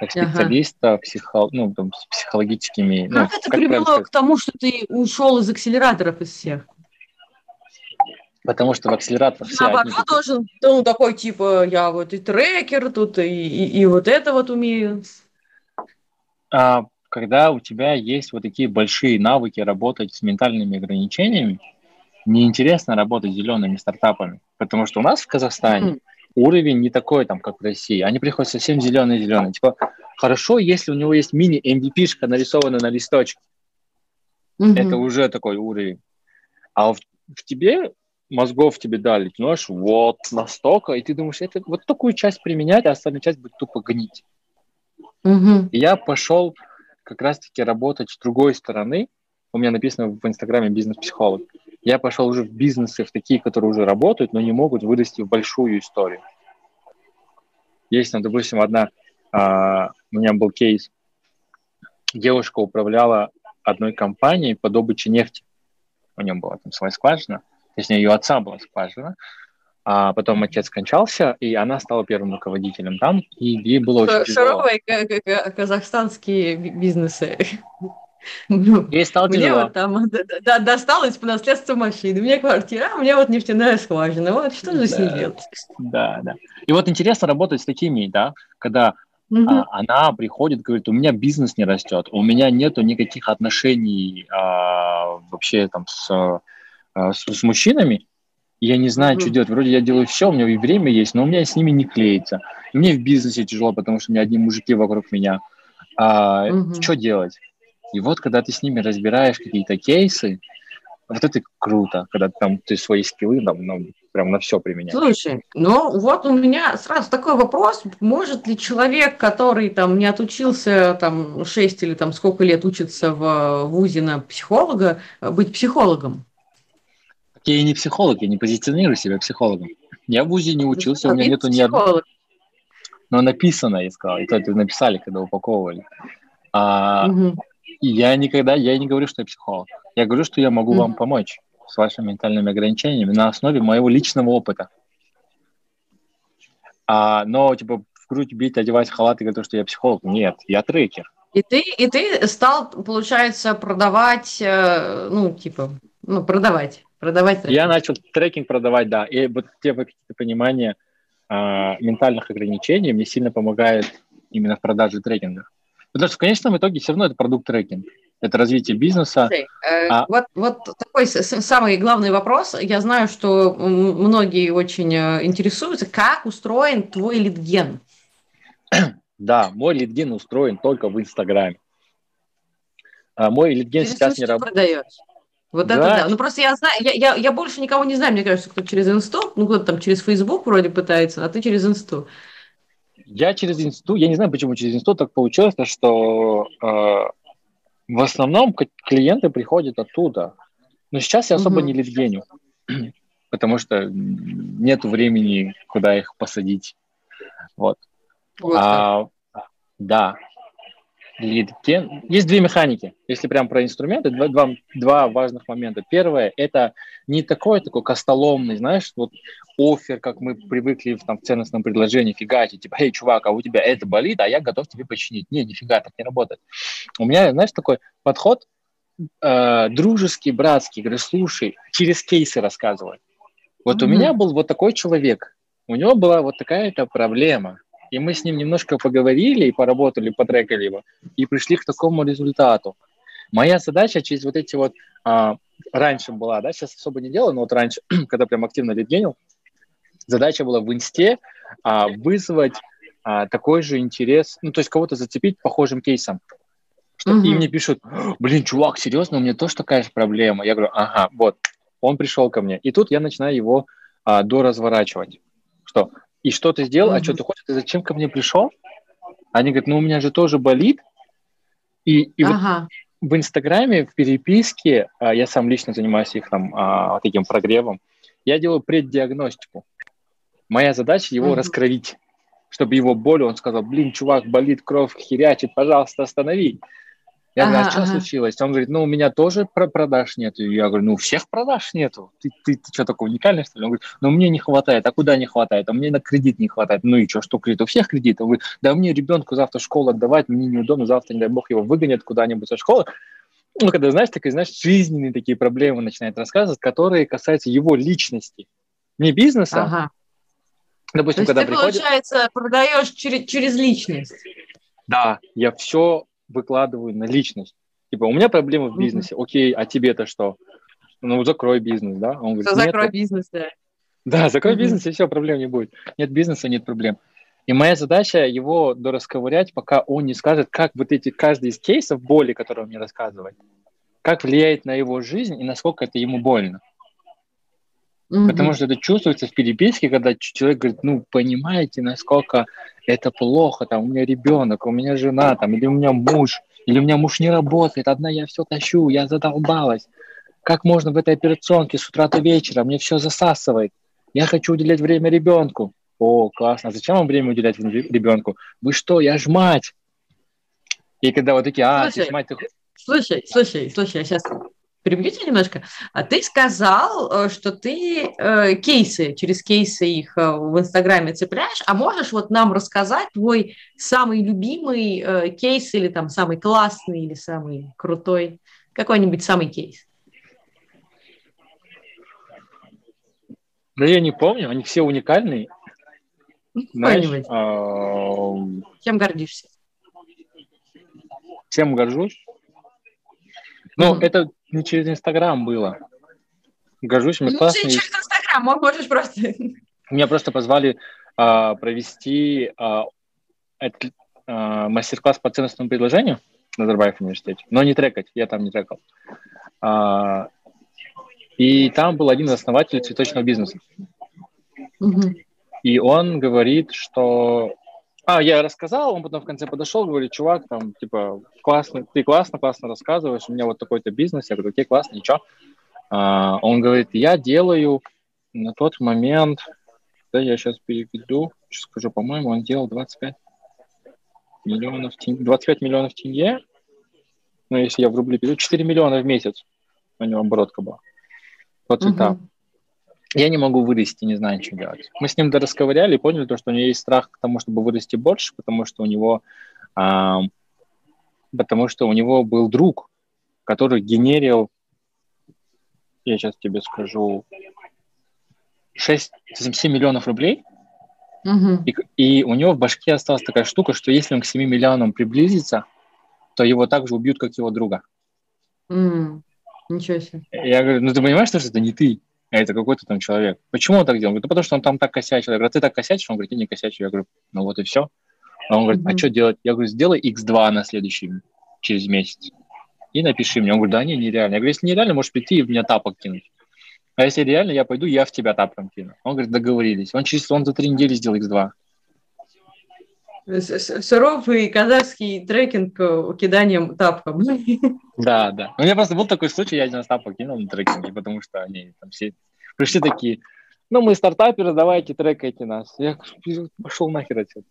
как специалиста, ага. психо, ну, там, с психологическими... Как ну, это как привело к тому, что ты ушел из акселераторов из всех? Потому что в акселератор все Наоборот, одни... должен, ну, такой, типа, я вот и трекер тут, и, и, и вот это вот умею. А, когда у тебя есть вот такие большие навыки работать с ментальными ограничениями, неинтересно работать с зелеными стартапами. Потому что у нас в Казахстане mm уровень не такой, там, как в России. Они приходят совсем зеленые-зеленые. Типа, хорошо, если у него есть мини-MVP-шка нарисована на листочке. Mm-hmm. Это уже такой уровень. А в, в тебе мозгов тебе дали, ты знаешь, вот настолько, и ты думаешь, это вот такую часть применять, а остальную часть будет тупо гнить. Mm-hmm. И я пошел как раз-таки работать с другой стороны. У меня написано в Инстаграме бизнес-психолог. Я пошел уже в бизнесы, в такие, которые уже работают, но не могут вырасти в большую историю. Есть, ну, допустим, одна, а, у меня был кейс, девушка управляла одной компанией по добыче нефти. У нее была там своя скважина, точнее, ее отца была скважина, а потом отец скончался, и она стала первым руководителем там, и ей было очень Шаровые казахстанские бизнесы. Ну, Ей стало мне тяжело. вот там да, досталось по наследству машины, мне квартира, а мне вот нефтяная скважина. Вот что же да, с ней делать? Да, да. И вот интересно работать с такими, да, когда угу. а, она приходит, говорит, у меня бизнес не растет, у меня нету никаких отношений а, вообще там с, а, с, с мужчинами, я не знаю, угу. что делать. Вроде я делаю все, у меня и время есть, но у меня с ними не клеится. Мне в бизнесе тяжело, потому что у меня одни мужики вокруг меня. А, угу. Что делать? И вот, когда ты с ними разбираешь какие-то кейсы, вот это круто, когда там ты свои скиллы там, ну, прям на все применяешь. Слушай, ну вот у меня сразу такой вопрос, может ли человек, который там не отучился там 6 или там сколько лет учится в ВУЗе на психолога, быть психологом? Я и не психолог, я не позиционирую себя психологом. Я в ВУЗе не учился, у меня нету ни одного. Но написано, я сказал, и то это написали, когда упаковывали. А, угу. Я никогда, я не говорю, что я психолог. Я говорю, что я могу mm-hmm. вам помочь с вашими ментальными ограничениями на основе моего личного опыта. А, но, типа, в грудь бить, одевать халат и говорить, что я психолог. Нет, я трекер. И ты, и ты стал, получается, продавать, э, ну, типа, ну, продавать, продавать трекинг. Я начал трекинг продавать, да. И вот те какие-то понимания э, ментальных ограничений мне сильно помогает именно в продаже трекинга. Потому что в конечном итоге все равно это продукт трекинг. Это развитие бизнеса. Слушай, э, а... вот, вот такой самый главный вопрос. Я знаю, что многие очень э, интересуются, как устроен твой литген. *clears throat* Да, мой литген устроен только в Инстаграме. А мой литген Через сейчас не работает. Вот да. это да. Ну просто я знаю, я, я, я больше никого не знаю, мне кажется, кто через инсту, ну кто-то там через Facebook вроде пытается, а ты через инсту. Я через инсту, я не знаю, почему через инсту так получилось, что э, в основном клиенты приходят оттуда. Но сейчас я особо угу. не литгеню, потому что нет времени, куда их посадить. Вот. Вот а, да. Лидген. Есть две механики. Если прям про инструменты, два, два, два важных момента. Первое – это не такой такой костоломный, знаешь, вот офер, как мы привыкли в, там, в ценностном предложении фигачить, типа, эй, чувак, а у тебя это болит, а я готов тебе починить. Не, нифига, так не работает. У меня, знаешь, такой подход э, дружеский, братский, говорю, слушай, через кейсы рассказывай. Вот mm-hmm. у меня был вот такой человек, у него была вот такая-то проблема – и мы с ним немножко поговорили и поработали, потрекали его, и пришли к такому результату. Моя задача через вот эти вот, а, раньше была, да, сейчас особо не делаю, но вот раньше, *clears throat* когда прям активно лидгенил, задача была в инсте а, вызвать а, такой же интерес, ну, то есть кого-то зацепить похожим кейсом. Что, угу. И мне пишут, блин, чувак, серьезно, у меня тоже такая же проблема. Я говорю, ага, вот, он пришел ко мне. И тут я начинаю его а, доразворачивать. Что и что ты сделал, mm-hmm. а что ты хочешь, ты зачем ко мне пришел? Они говорят, ну у меня же тоже болит. И, и ага. вот в Инстаграме, в переписке, а, я сам лично занимаюсь их там а, таким прогревом, я делаю преддиагностику. Моя задача его mm-hmm. раскровить, чтобы его боль, он сказал, блин, чувак, болит, кровь херячит, пожалуйста, останови. Я ага, говорю, а что ага. случилось? Он говорит, ну, у меня тоже продаж нет. Я говорю, ну, у всех продаж нету. Ты, ты, ты что, такой уникальный, что ли? Он говорит, ну, мне не хватает. А куда не хватает? А мне на кредит не хватает. Ну и что, что кредит? У всех кредит. Он говорит, да мне ребенку завтра в школу отдавать, мне неудобно, завтра, не дай бог, его выгонят куда-нибудь со школы. Ну, когда, знаешь, такие, знаешь, жизненные такие проблемы начинает рассказывать, которые касаются его личности. Не бизнеса. Ага. Допустим, То есть когда ты, приходит... получается, продаешь через, через личность. Да, я все выкладываю на личность. Типа, у меня проблемы в бизнесе, окей, а тебе-то что? Ну, закрой бизнес, да? Он говорит, закрой нет, бизнес, да. Да, закрой mm-hmm. бизнес, и все, проблем не будет. Нет бизнеса, нет проблем. И моя задача его дорасковырять, пока он не скажет, как вот эти, каждый из кейсов боли, которые он мне рассказывает, как влияет на его жизнь и насколько это ему больно. Mm-hmm. Потому что это чувствуется в переписке, когда человек говорит, ну, понимаете, насколько это плохо, там, у меня ребенок, у меня жена, там, или у меня муж, или у меня муж не работает, одна я все тащу, я задолбалась. Как можно в этой операционке с утра до вечера, мне все засасывает. Я хочу уделять время ребенку. О, классно. А зачем вам время уделять ребенку? Вы что, я ж мать. И когда вот такие, а, слушай, ты ж мать, ты... Слушай, слушай, слушай, я сейчас перебью тебя немножко. А ты сказал, э, что ты э, кейсы, через кейсы их э, в Инстаграме цепляешь, а можешь вот нам рассказать твой самый любимый э, кейс или там самый классный или самый крутой, какой-нибудь самый кейс? Да я не помню, они все уникальные. Знаешь, а... Чем гордишься? Чем горжусь? Ну, mm-hmm. это не через Инстаграм было. Горжусь, мне ну, классный... через Инстаграм, можешь просто... Меня просто позвали а, провести а, это, а, мастер-класс по ценностному предложению на Назарбаев университете, но не трекать, я там не трекал. А, и там был один из основателей цветочного бизнеса. Угу. И он говорит, что а, я рассказал, он потом в конце подошел, говорит, чувак, там, типа, классно, ты классно, классно рассказываешь, у меня вот такой-то бизнес, я говорю, окей, классно, ничего. А, он говорит, я делаю на тот момент, да, я сейчас переведу, сейчас скажу, по-моему, он делал 25 миллионов тенге, 25 миллионов тенге, ну, если я в рубли переведу, 4 миллиона в месяц у него оборотка была по цветам. Uh-huh. Я не могу вырасти, не знаю, что делать. Мы с ним дорасковыряли и поняли, то, что у него есть страх к тому, чтобы вырасти больше, потому что у него, а, потому что у него был друг, который генерил, я сейчас тебе скажу, 6, 7 миллионов рублей, угу. и, и у него в башке осталась такая штука, что если он к 7 миллионам приблизится, то его также убьют, как его друга. Mm. Ничего себе. Я говорю, ну ты понимаешь, что это не ты? А это какой-то там человек. Почему он так делал? Он говорит, ну, потому что он там так косячил. Я говорю, а ты так косячишь? Он говорит, я не косячу. Я говорю, ну вот и все. А он говорит, а что делать? Я говорю, сделай x2 на следующий, через месяц. И напиши мне. Он говорит, да не, нереально. Я говорю, если нереально, можешь прийти и в меня тапок кинуть. А если реально, я пойду, я в тебя тапком кину. Он говорит, договорились. Он через он за три недели сделал x2. Суровый казахский трекинг э, киданием тапком. *laughs* Да, да. У меня просто был такой случай, я один тапок кинул на трекинге, потому что они там все пришли такие, ну, мы стартаперы, давайте трекайте нас. Я пошел нахер отсюда.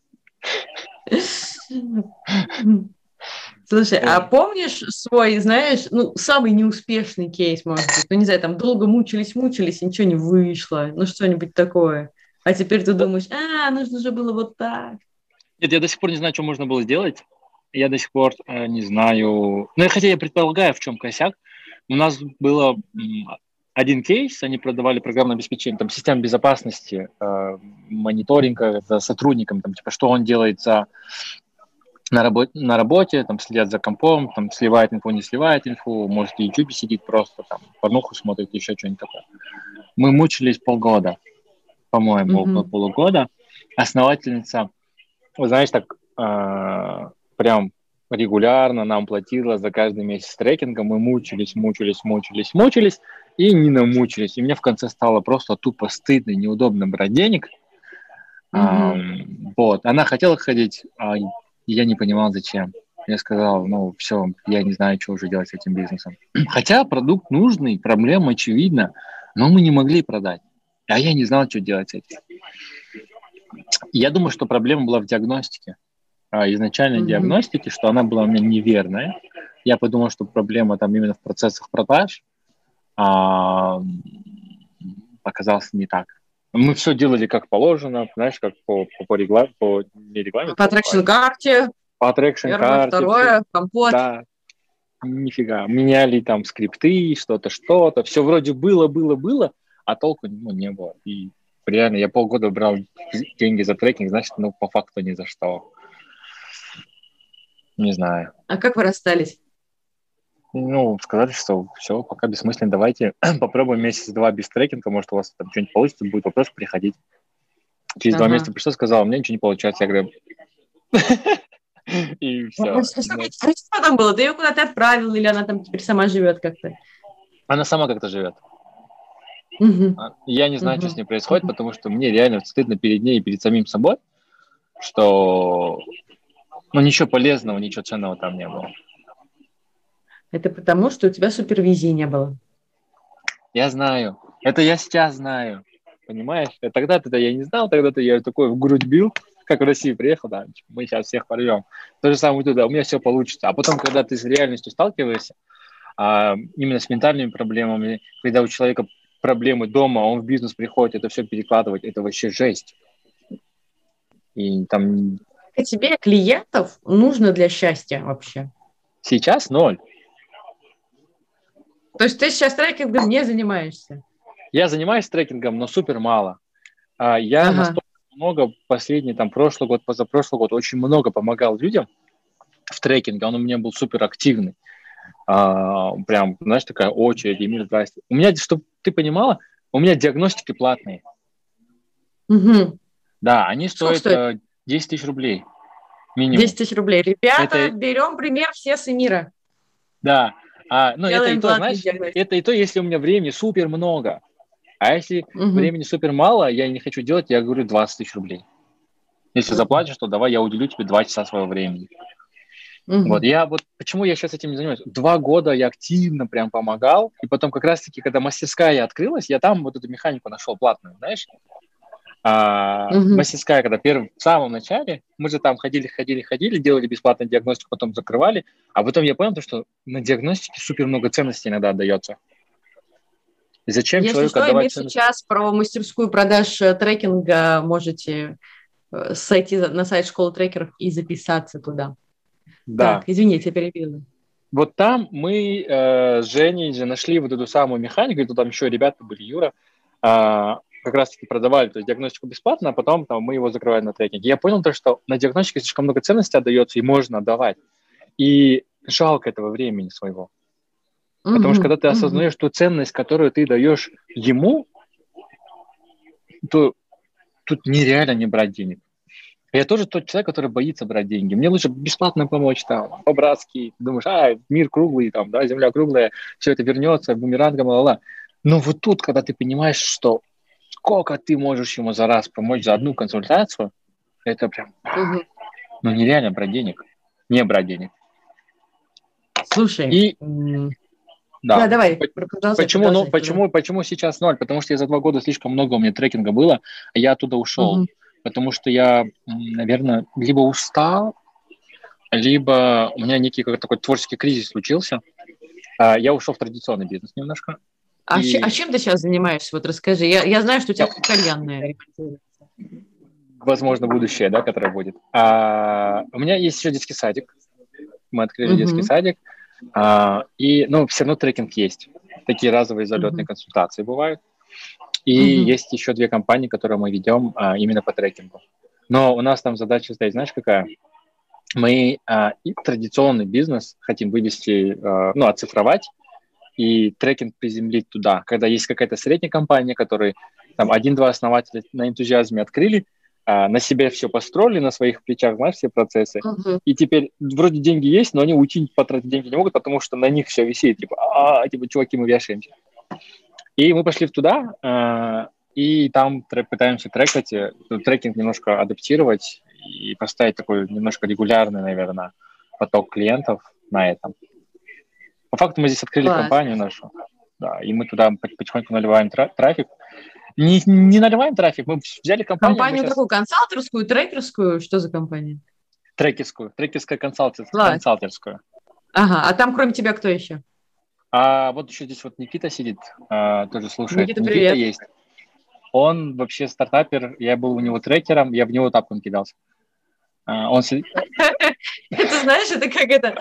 Слушай, а помнишь свой, знаешь, ну, самый неуспешный кейс, может быть? Ну, не знаю, там долго мучились, мучились, и ничего не вышло. Ну, что-нибудь такое. А теперь ты думаешь, а, нужно же было вот так. Нет, я до сих пор не знаю, что можно было сделать. Я до сих пор э, не знаю. Ну, хотя я предполагаю, в чем косяк. У нас было один кейс, они продавали программное обеспечение, там, система безопасности, э, мониторинга за сотрудником, там, типа, что он делает за, на, работе, на работе, там, следят за компом, там, сливает инфу, не сливает инфу, может, в YouTube сидит просто, там, порнуху смотрит, еще что-нибудь такое. Мы мучились полгода, по-моему, mm-hmm. полугода. Основательница знаешь, так э, прям регулярно нам платила за каждый месяц трекинга. Мы мучились, мучились, мучились, мучились и не намучились. И мне в конце стало просто тупо стыдно, неудобно брать денег. Mm-hmm. Э, вот. Она хотела ходить, а я не понимал, зачем. Я сказал, ну, все, я не знаю, что уже делать с этим бизнесом. *clears throat* Хотя продукт нужный, проблема очевидна, но мы не могли продать. А я не знал, что делать с этим. Я думаю, что проблема была в диагностике. А, изначальной mm-hmm. диагностике, что она была у меня неверная. Я подумал, что проблема там именно в процессах продаж. А, оказалось не так. Мы все делали как положено, знаешь, как по, по, по, регла, по не регламенту. По traction карте. По traction карте. Второе, компот. Да, нифига. Меняли там скрипты, что-то, что-то. Все вроде было, было, было, а толку ну, не было. И реально, я полгода брал деньги за трекинг, значит, ну, по факту ни за что. Не знаю. А как вы расстались? Ну, сказали, что все, пока бессмысленно, давайте *clears throat* попробуем месяц-два без трекинга, может, у вас там что-нибудь получится, будет вопрос, приходить. Через ага. два месяца пришел, сказал, у меня ничего не получается. Я говорю, *laughs* и все. Что там было? Ты ее куда-то отправил, или она там теперь сама живет как-то? Она сама как-то живет. Угу. Я не знаю, угу. что с ней происходит, потому что мне реально стыдно перед ней и перед самим собой, что ну, ничего полезного, ничего ценного там не было. Это потому, что у тебя супервизии не было. Я знаю. Это я сейчас знаю. Понимаешь? Тогда-то я не знал, тогда-то я такой в грудь бил, как в России приехал, да, типа, мы сейчас всех порвем. То же самое туда, у меня все получится. А потом, когда ты с реальностью сталкиваешься, а, именно с ментальными проблемами, когда у человека проблемы дома, он в бизнес приходит, это все перекладывать, это вообще жесть. И там... А тебе клиентов нужно для счастья вообще? Сейчас ноль. То есть ты сейчас трекингом не занимаешься? Я занимаюсь трекингом, но супер мало. А я ага. настолько много последний, там, прошлый год, позапрошлый год, очень много помогал людям в трекинге, он у меня был супер активный а, прям, знаешь, такая очередь, Эмиль, здрасте. У меня, чтобы ты понимала, у меня диагностики платные. Угу. Да, они стоят, стоят 10 э, тысяч рублей. Минимум. 10 тысяч рублей. Ребята, это... берем пример все с мира. Да, а, ну, это и то, знаешь, это и то, если у меня времени супер много. А если угу. времени супер мало, я не хочу делать, я говорю 20 тысяч рублей. Если заплатишь, то давай я уделю тебе 2 часа своего времени. Угу. Вот я вот почему я сейчас этим не занимаюсь. Два года я активно прям помогал, и потом как раз-таки, когда мастерская открылась, я там вот эту механику нашел платную, знаешь. А, угу. Мастерская, когда первым, в самом начале, мы же там ходили, ходили, ходили, делали бесплатную диагностику, потом закрывали, а потом я понял, то, что на диагностике супер много ценностей иногда отдается. зачем Если человеку что, отдавать Эмир ценность? сейчас про мастерскую продаж э, трекинга можете э, сойти на сайт школы трекеров и записаться туда. Да. Так, извините, перебила. Вот там мы э, с Женей же нашли вот эту самую механику, и тут там еще ребята были, Юра, а, как раз-таки продавали то есть диагностику бесплатно, а потом там, мы его закрываем на трекинге. Я понял то, что на диагностике слишком много ценностей отдается, и можно отдавать. И жалко этого времени своего. Потому что когда ты осознаешь ту ценность, которую ты даешь ему, то тут нереально не брать денег. Я тоже тот человек, который боится брать деньги. Мне лучше бесплатно помочь там, по-братски. Думаешь, а, мир круглый, там, да, земля круглая, все это вернется, бумерангом, ла-ла. Но вот тут, когда ты понимаешь, что сколько ты можешь ему за раз помочь за одну консультацию, это прям, Мгм. ну, нереально брать денег. Не брать денег. Слушай, И- Да. да, давай, продолжай, Почему, ну, продолжай, почему, почему сейчас ноль? Потому что я за два года слишком много у меня трекинга было, а я оттуда ушел. Мгм. Потому что я, наверное, либо устал, либо у меня некий какой-то такой творческий кризис случился. А, Я ушел в традиционный бизнес немножко. А, И- а чем ты сейчас занимаешься? Вот расскажи. Я, я знаю, что у тебя кальянная. Возможно, будущее, да, которое будет. А, у меня есть еще детский садик. Мы открыли Мгм. детский садик. А, и, ну, все равно трекинг есть. Такие разовые залетные Мгм. консультации бывают. И Мгм. есть еще две компании, которые мы ведем а, именно по трекингу. Но у нас там задача стоит, знаешь, какая? Мы а, и традиционный бизнес хотим вывести, а, ну, оцифровать и трекинг приземлить туда. Когда есть какая-то средняя компания, которые там один-два основателя на энтузиазме открыли, а, на себе все построили, на своих плечах, знаешь, все процессы. Мгм. И теперь вроде деньги есть, но они уйти потратить деньги не могут, потому что на них все висит. Типа, а, типа, чуваки, мы вешаемся. И мы пошли туда, э, и там пытаемся трекать, э, ну, трекинг немножко адаптировать и поставить такой немножко регулярный, наверное, поток клиентов на этом. По факту мы здесь открыли Класс. компанию нашу, да, и мы туда по- потихоньку наливаем тра- трафик. Не, не наливаем трафик, мы взяли компанию, Компанию щас- такую консалтерскую, трекерскую? Что за компания? трекерскую, трекерская консалтер- консалтерскую. Ага, а там кроме тебя кто еще? А вот еще здесь вот Никита сидит, а, тоже слушает. Никита, привет. есть. Он вообще стартапер, я был у него трекером, я в него тапком кидался. А, он сидит... Это знаешь, это как это,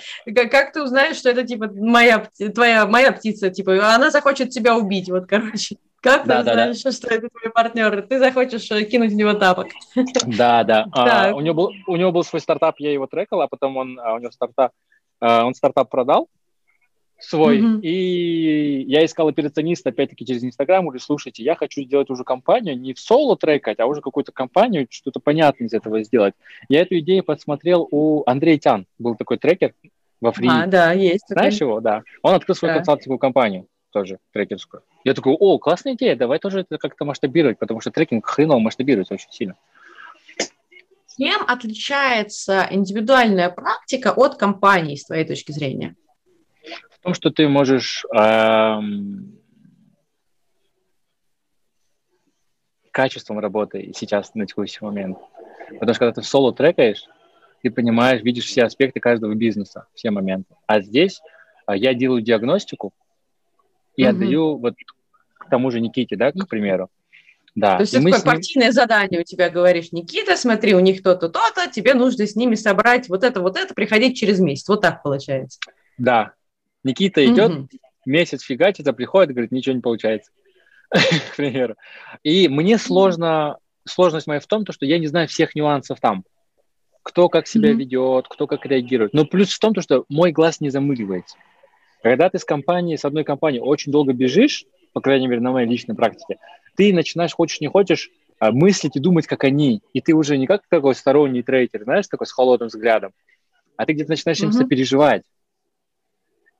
как, ты узнаешь, что это типа моя, твоя, моя птица, типа, она захочет тебя убить, вот, короче. Как ты Да, знаешь, что это твой партнер? Ты захочешь э, кинуть в него тапок. Да, да. А, у, него был, у него был свой стартап, я его трекал, а потом он, а, у него стартап, он стартап продал свой, Мгм. и я искал операциониста, опять-таки, через Инстаграм, говорю, слушайте, я хочу сделать уже компанию, не в соло трекать, а уже какую-то компанию, что-то понятное из этого сделать. Я эту идею подсмотрел у Андрея Тян, был такой трекер во Фри. А, да, есть. такой. Знаешь его, да. Он открыл свою Да. консалтинговую компанию, тоже трекерскую. Я такой, о, классная идея, давай тоже это как-то масштабировать, потому что трекинг хреново масштабируется очень сильно. Чем отличается индивидуальная практика от компании, с твоей точки зрения? В том, что ты можешь эм, качеством работы сейчас на текущий момент. Потому что когда ты в соло трекаешь, ты понимаешь, видишь все аспекты каждого бизнеса, все моменты. А здесь а, я делаю диагностику и Мгм. отдаю вот к тому же Никите, да, к примеру. Да. То есть и это такое ним- партийное задание у тебя, говоришь, Никита, смотри, у них то-то, то-то, тебе нужно с ними собрать вот это, вот это, приходить через месяц. Вот так получается. Да. Никита идет, Мгм. месяц фигачится, приходит, говорит, ничего не получается. *laughs* К примеру. И мне сложно, сложность моя в том, то, что я не знаю всех нюансов там. Кто как себя Мгм. ведет, кто как реагирует. Но плюс в том, то, что мой глаз не замыливается. Когда ты с компанией, с одной компанией очень долго бежишь, по крайней мере, на моей личной практике, ты начинаешь, хочешь не хочешь, а, мыслить и думать, как они. И ты уже не как такой сторонний трейдер, знаешь, такой с холодным взглядом, а ты где-то начинаешь им Мгм. сопереживать.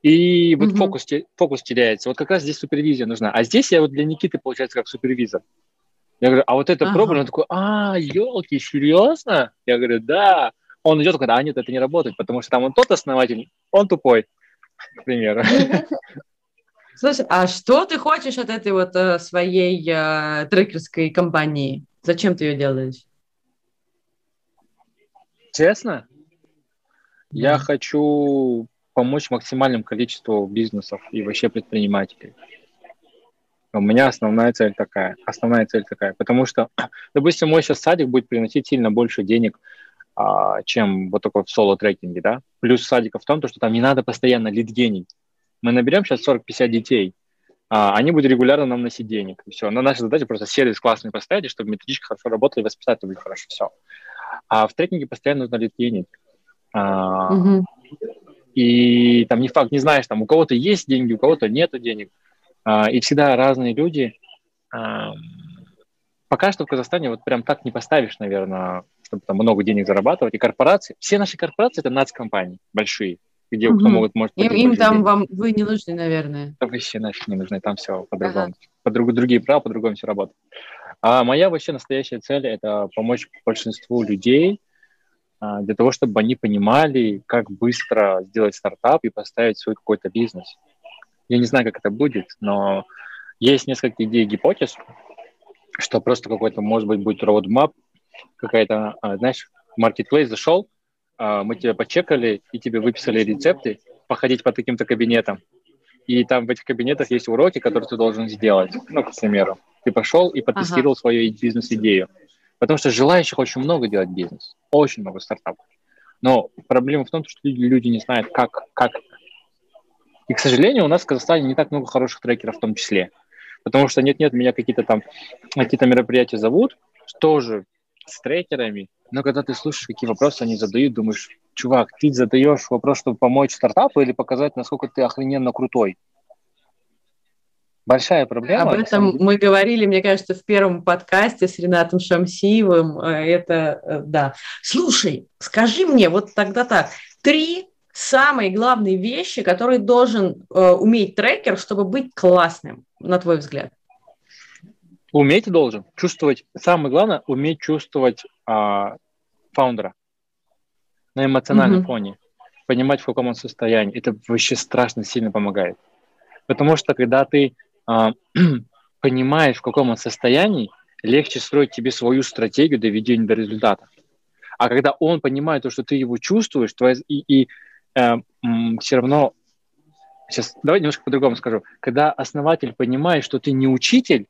И вот Мгм. фокус, фокус теряется. Вот как раз здесь супервизия нужна. А здесь я вот для Никиты, получается, как супервизор. Я говорю, а вот это Ага. пробовали? Он такой, а, елки, серьезно? Я говорю, да. Он идет, когда, а нет, это не работает, потому что там он тот основатель, он тупой, *laughs* к примеру. *laughs* Слушай, а что ты хочешь от этой вот э, своей э, трекерской компании? Зачем ты ее делаешь? Честно, я Да. хочу помочь максимальному количеству бизнесов и вообще предпринимателей. У меня основная цель такая. Основная цель такая. Потому что, *clears throat* допустим, мой сейчас садик будет приносить сильно больше денег, а, чем вот такой в соло-трекинге, да. Плюс садика в том, что там не надо постоянно лид-генить. Мы наберем сейчас 40-50 детей, а, они будут регулярно нам носить денег. И все. Но наша задача просто сервис классный поставить, чтобы методичка хорошо работала и воспитатели были хорошо. Все. А в трекинге постоянно нужно лид-генить. А, угу. И там не факт, не знаешь, там у кого-то есть деньги, у кого-то нет денег. А, и всегда разные люди. А, пока что в Казахстане вот прям так не поставишь, наверное, чтобы там много денег зарабатывать. И корпорации, все наши корпорации это нацкомпании большие, где угу. кто могут, может Им, им там денег. вам вы не нужны, наверное. Да вообще нафиг не нужны, там все по-другому. Ага. По друг, другие права, по-другому все работает. А моя вообще настоящая цель – это помочь большинству людей для того, чтобы они понимали, как быстро сделать стартап и поставить свой какой-то бизнес. Я не знаю, как это будет, но есть несколько идей, гипотез, что просто какой-то, может быть, будет roadmap, какая-то, а, знаешь, marketplace зашел, а, мы тебя почекали и тебе выписали рецепты, походить по таким-то кабинетам. И там в этих кабинетах есть уроки, которые ты должен сделать. Ну, к примеру, ты пошел и потестировал ага. свою бизнес-идею. Потому что желающих очень много делать бизнес. Очень много стартапов. Но проблема в том, что люди не знают, как, как. И, к сожалению, у нас в Казахстане не так много хороших трекеров в том числе. Потому что нет-нет, меня какие-то там какие-то мероприятия зовут, тоже с трекерами, но когда ты слушаешь, какие вопросы они задают, думаешь, чувак, ты задаешь вопрос, чтобы помочь стартапу или показать, насколько ты охрененно крутой? Большая проблема. Об этом мы говорили, мне кажется, в первом подкасте с Ренатом Шамсиевым. Э, это, э, да. Слушай, скажи мне, вот тогда так, три самые главные вещи, которые должен э, уметь трекер, чтобы быть классным, на твой взгляд? Уметь должен, чувствовать. Самое главное, уметь чувствовать а, фаундера на эмоциональном mm-hmm. фоне, понимать, в каком он состоянии. Это вообще страшно сильно помогает. Потому что когда ты *clears throat* понимаешь, в каком он состоянии, легче строить тебе свою стратегию доведения до результата. А когда он понимает то, что ты его чувствуешь, твоя, и, и э, все равно, сейчас давай немножко по-другому скажу, когда основатель понимает, что ты не учитель,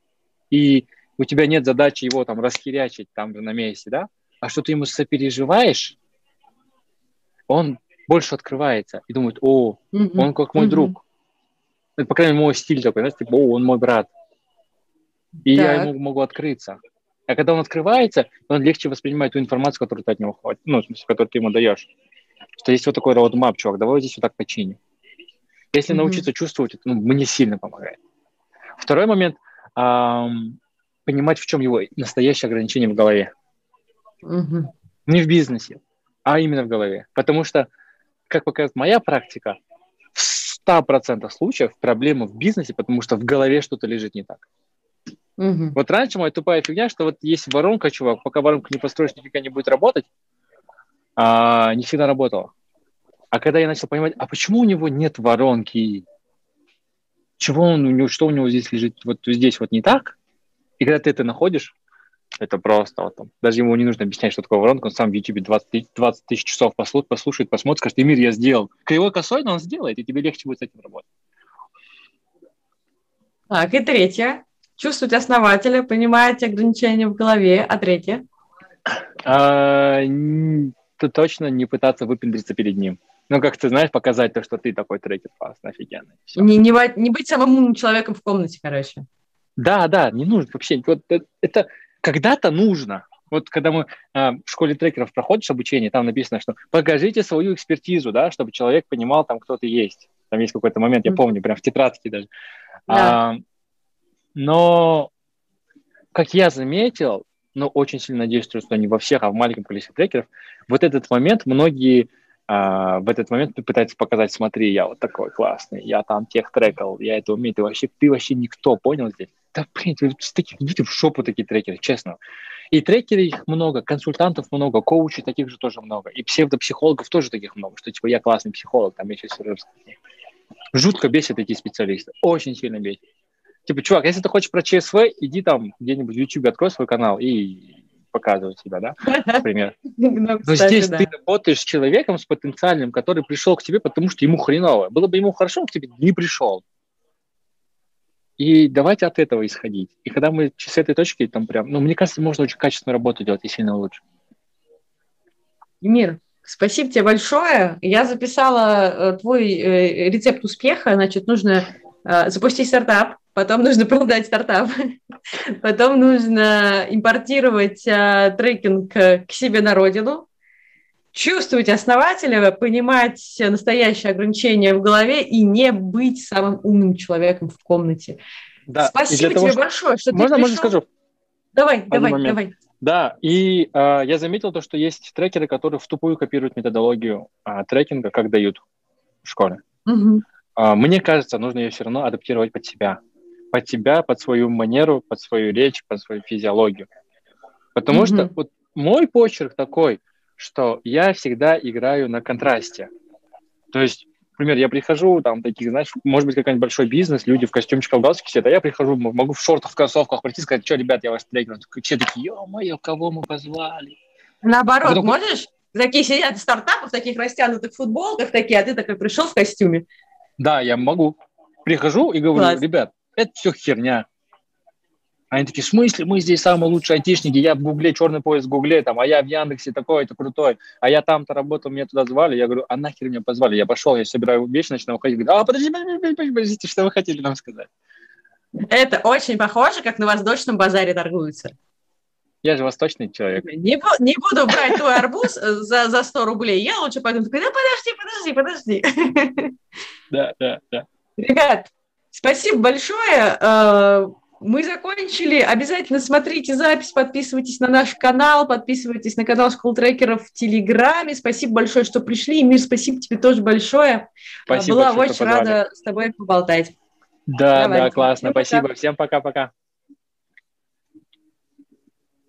и у тебя нет задачи его там расхерячить там же на месте, да, а что ты ему сопереживаешь, он больше открывается и думает, о, mm-hmm. он как мой mm-hmm. друг. Это, по крайней мере, мой стиль такой, знаешь, типа, о, он мой брат. И так. я ему могу открыться. А когда он открывается, он легче воспринимает ту информацию, которую ты от него хватит, ну, в смысле, которую ты ему даешь. Что есть вот такой roadmap, чувак, давай здесь вот так починим. Если mm-hmm. научиться чувствовать это, ну, мне сильно помогает. Второй момент – эм, понимать, в чем его настоящее ограничение в голове. Угу. Не в бизнесе, а именно в голове. Потому что, как показывает моя практика, в 100% случаев проблема в бизнесе, потому что в голове что-то лежит не так. Угу. Вот раньше моя тупая фигня, что вот есть воронка, чувак, пока воронку не построишь, нифига не будет работать, а, не всегда работала. А когда я начал понимать, а почему у него нет воронки, чего он, у него, что у него здесь лежит, вот здесь вот не так. И когда ты это находишь, это просто вот там, даже ему не нужно объяснять, что такое воронка, он сам в YouTube 20, 20 тысяч часов послушает, послушает, посмотрит, скажет, Эмир, я сделал. Кривой косой, но он сделает, и тебе легче будет с этим работать. Так, и третье. Чувствовать основателя, понимать ограничения в голове. А третье? А, точно не пытаться выпендриться перед ним. Ну, как ты знаешь, показать то, что ты такой трекер классный, офигенный. Не, не, не быть самым умным человеком в комнате, короче. Да, да, не нужно вообще. Вот это, это когда-то нужно. Вот когда мы э, в школе трекеров проходишь обучение, там написано, что покажите свою экспертизу, да, чтобы человек понимал, там кто ты есть. Там есть какой-то момент, я помню, прям в тетрадке даже. Да. А, но, как я заметил, но очень сильно надеюсь, что не во всех, а в маленьком количестве трекеров, вот этот момент многие а, в этот момент пытается показать, смотри, я вот такой классный, я там тех трекал, я это умею, ты вообще, ты вообще никто, понял здесь? Да, блин, с таких, идите в шопу такие трекеры, честно. И трекеры их много, консультантов много, коучей таких же тоже много, и псевдопсихологов тоже таких много, что типа я классный психолог, там я сейчас Жутко бесит эти специалисты, очень сильно бесит. Типа, чувак, если ты хочешь про ЧСВ, иди там где-нибудь в YouTube, открой свой канал и показывать себя, да, например. *laughs* Ну, Но здесь ты работаешь с человеком, с потенциальным, который пришел к тебе, потому что ему хреново. Было бы ему хорошо, он к тебе не пришел. И давайте от этого исходить. И когда мы с этой точки, там прям, ну, мне кажется, можно очень качественную работу делать и сильно лучше. Мир, спасибо тебе большое. Я записала э, твой э, рецепт успеха. Значит, нужно э, запустить стартап, потом нужно продать стартап, *laughs* потом нужно импортировать трекинг к себе на родину, чувствовать основателя, понимать настоящее ограничение в голове и не быть самым умным человеком в комнате. Да. Спасибо того, тебе что... большое, что можно, ты пришел. Можно скажу? Давай, давай, момент. давай. Да, и э, я заметил то, что есть трекеры, которые в тупую копируют методологию э, трекинга, как дают в школе. Угу. Э, мне кажется, нужно ее все равно адаптировать под себя. Под себя, под свою манеру, под свою речь, под свою физиологию. Потому угу. что вот мой почерк такой, что я всегда играю на контрасте. То есть например, я прихожу, там, таких, знаешь, может быть, какой-нибудь большой бизнес, люди в костюмчиках, в галстуке сидят, а я прихожу, могу в шортах, в кроссовках прийти и сказать, что, ребят, я вас трекер. Все такие, ё-моё, кого мы позвали? Наоборот, Потом... можешь? Такие сидят в стартапах, в таких растянутых футболках такие, а ты такой пришел в костюме. Да, я могу. Прихожу и говорю, Класс. ребят, это все херня. Они такие, в смысле, мы здесь самые лучшие айтишники, я в Гугле, черный поезд в Гугле, там, а я в Яндексе такой-то крутой, а я там-то работал, меня туда звали. Я говорю, а нахер меня позвали? Я пошел, я собираю вещи, начинаю уходить. Говорю, а, подожди, подожди, подождите, что вы хотели нам сказать? Это очень похоже, как на восточном базаре торгуются. Я же восточный человек. Не, не буду брать твой арбуз за, за 100 рублей. Я лучше пойду такой, да подожди, подожди, подожди. Да, да, да. Ребят, спасибо большое. Мы закончили. Обязательно смотрите запись, подписывайтесь на наш канал, подписывайтесь на канал Школ Трекеров в Телеграме. Спасибо большое, что пришли. Мир, спасибо тебе тоже большое. Спасибо Была большое, очень рада с тобой поболтать. Да, Давай. да, классно. Спасибо. Всем пока-пока.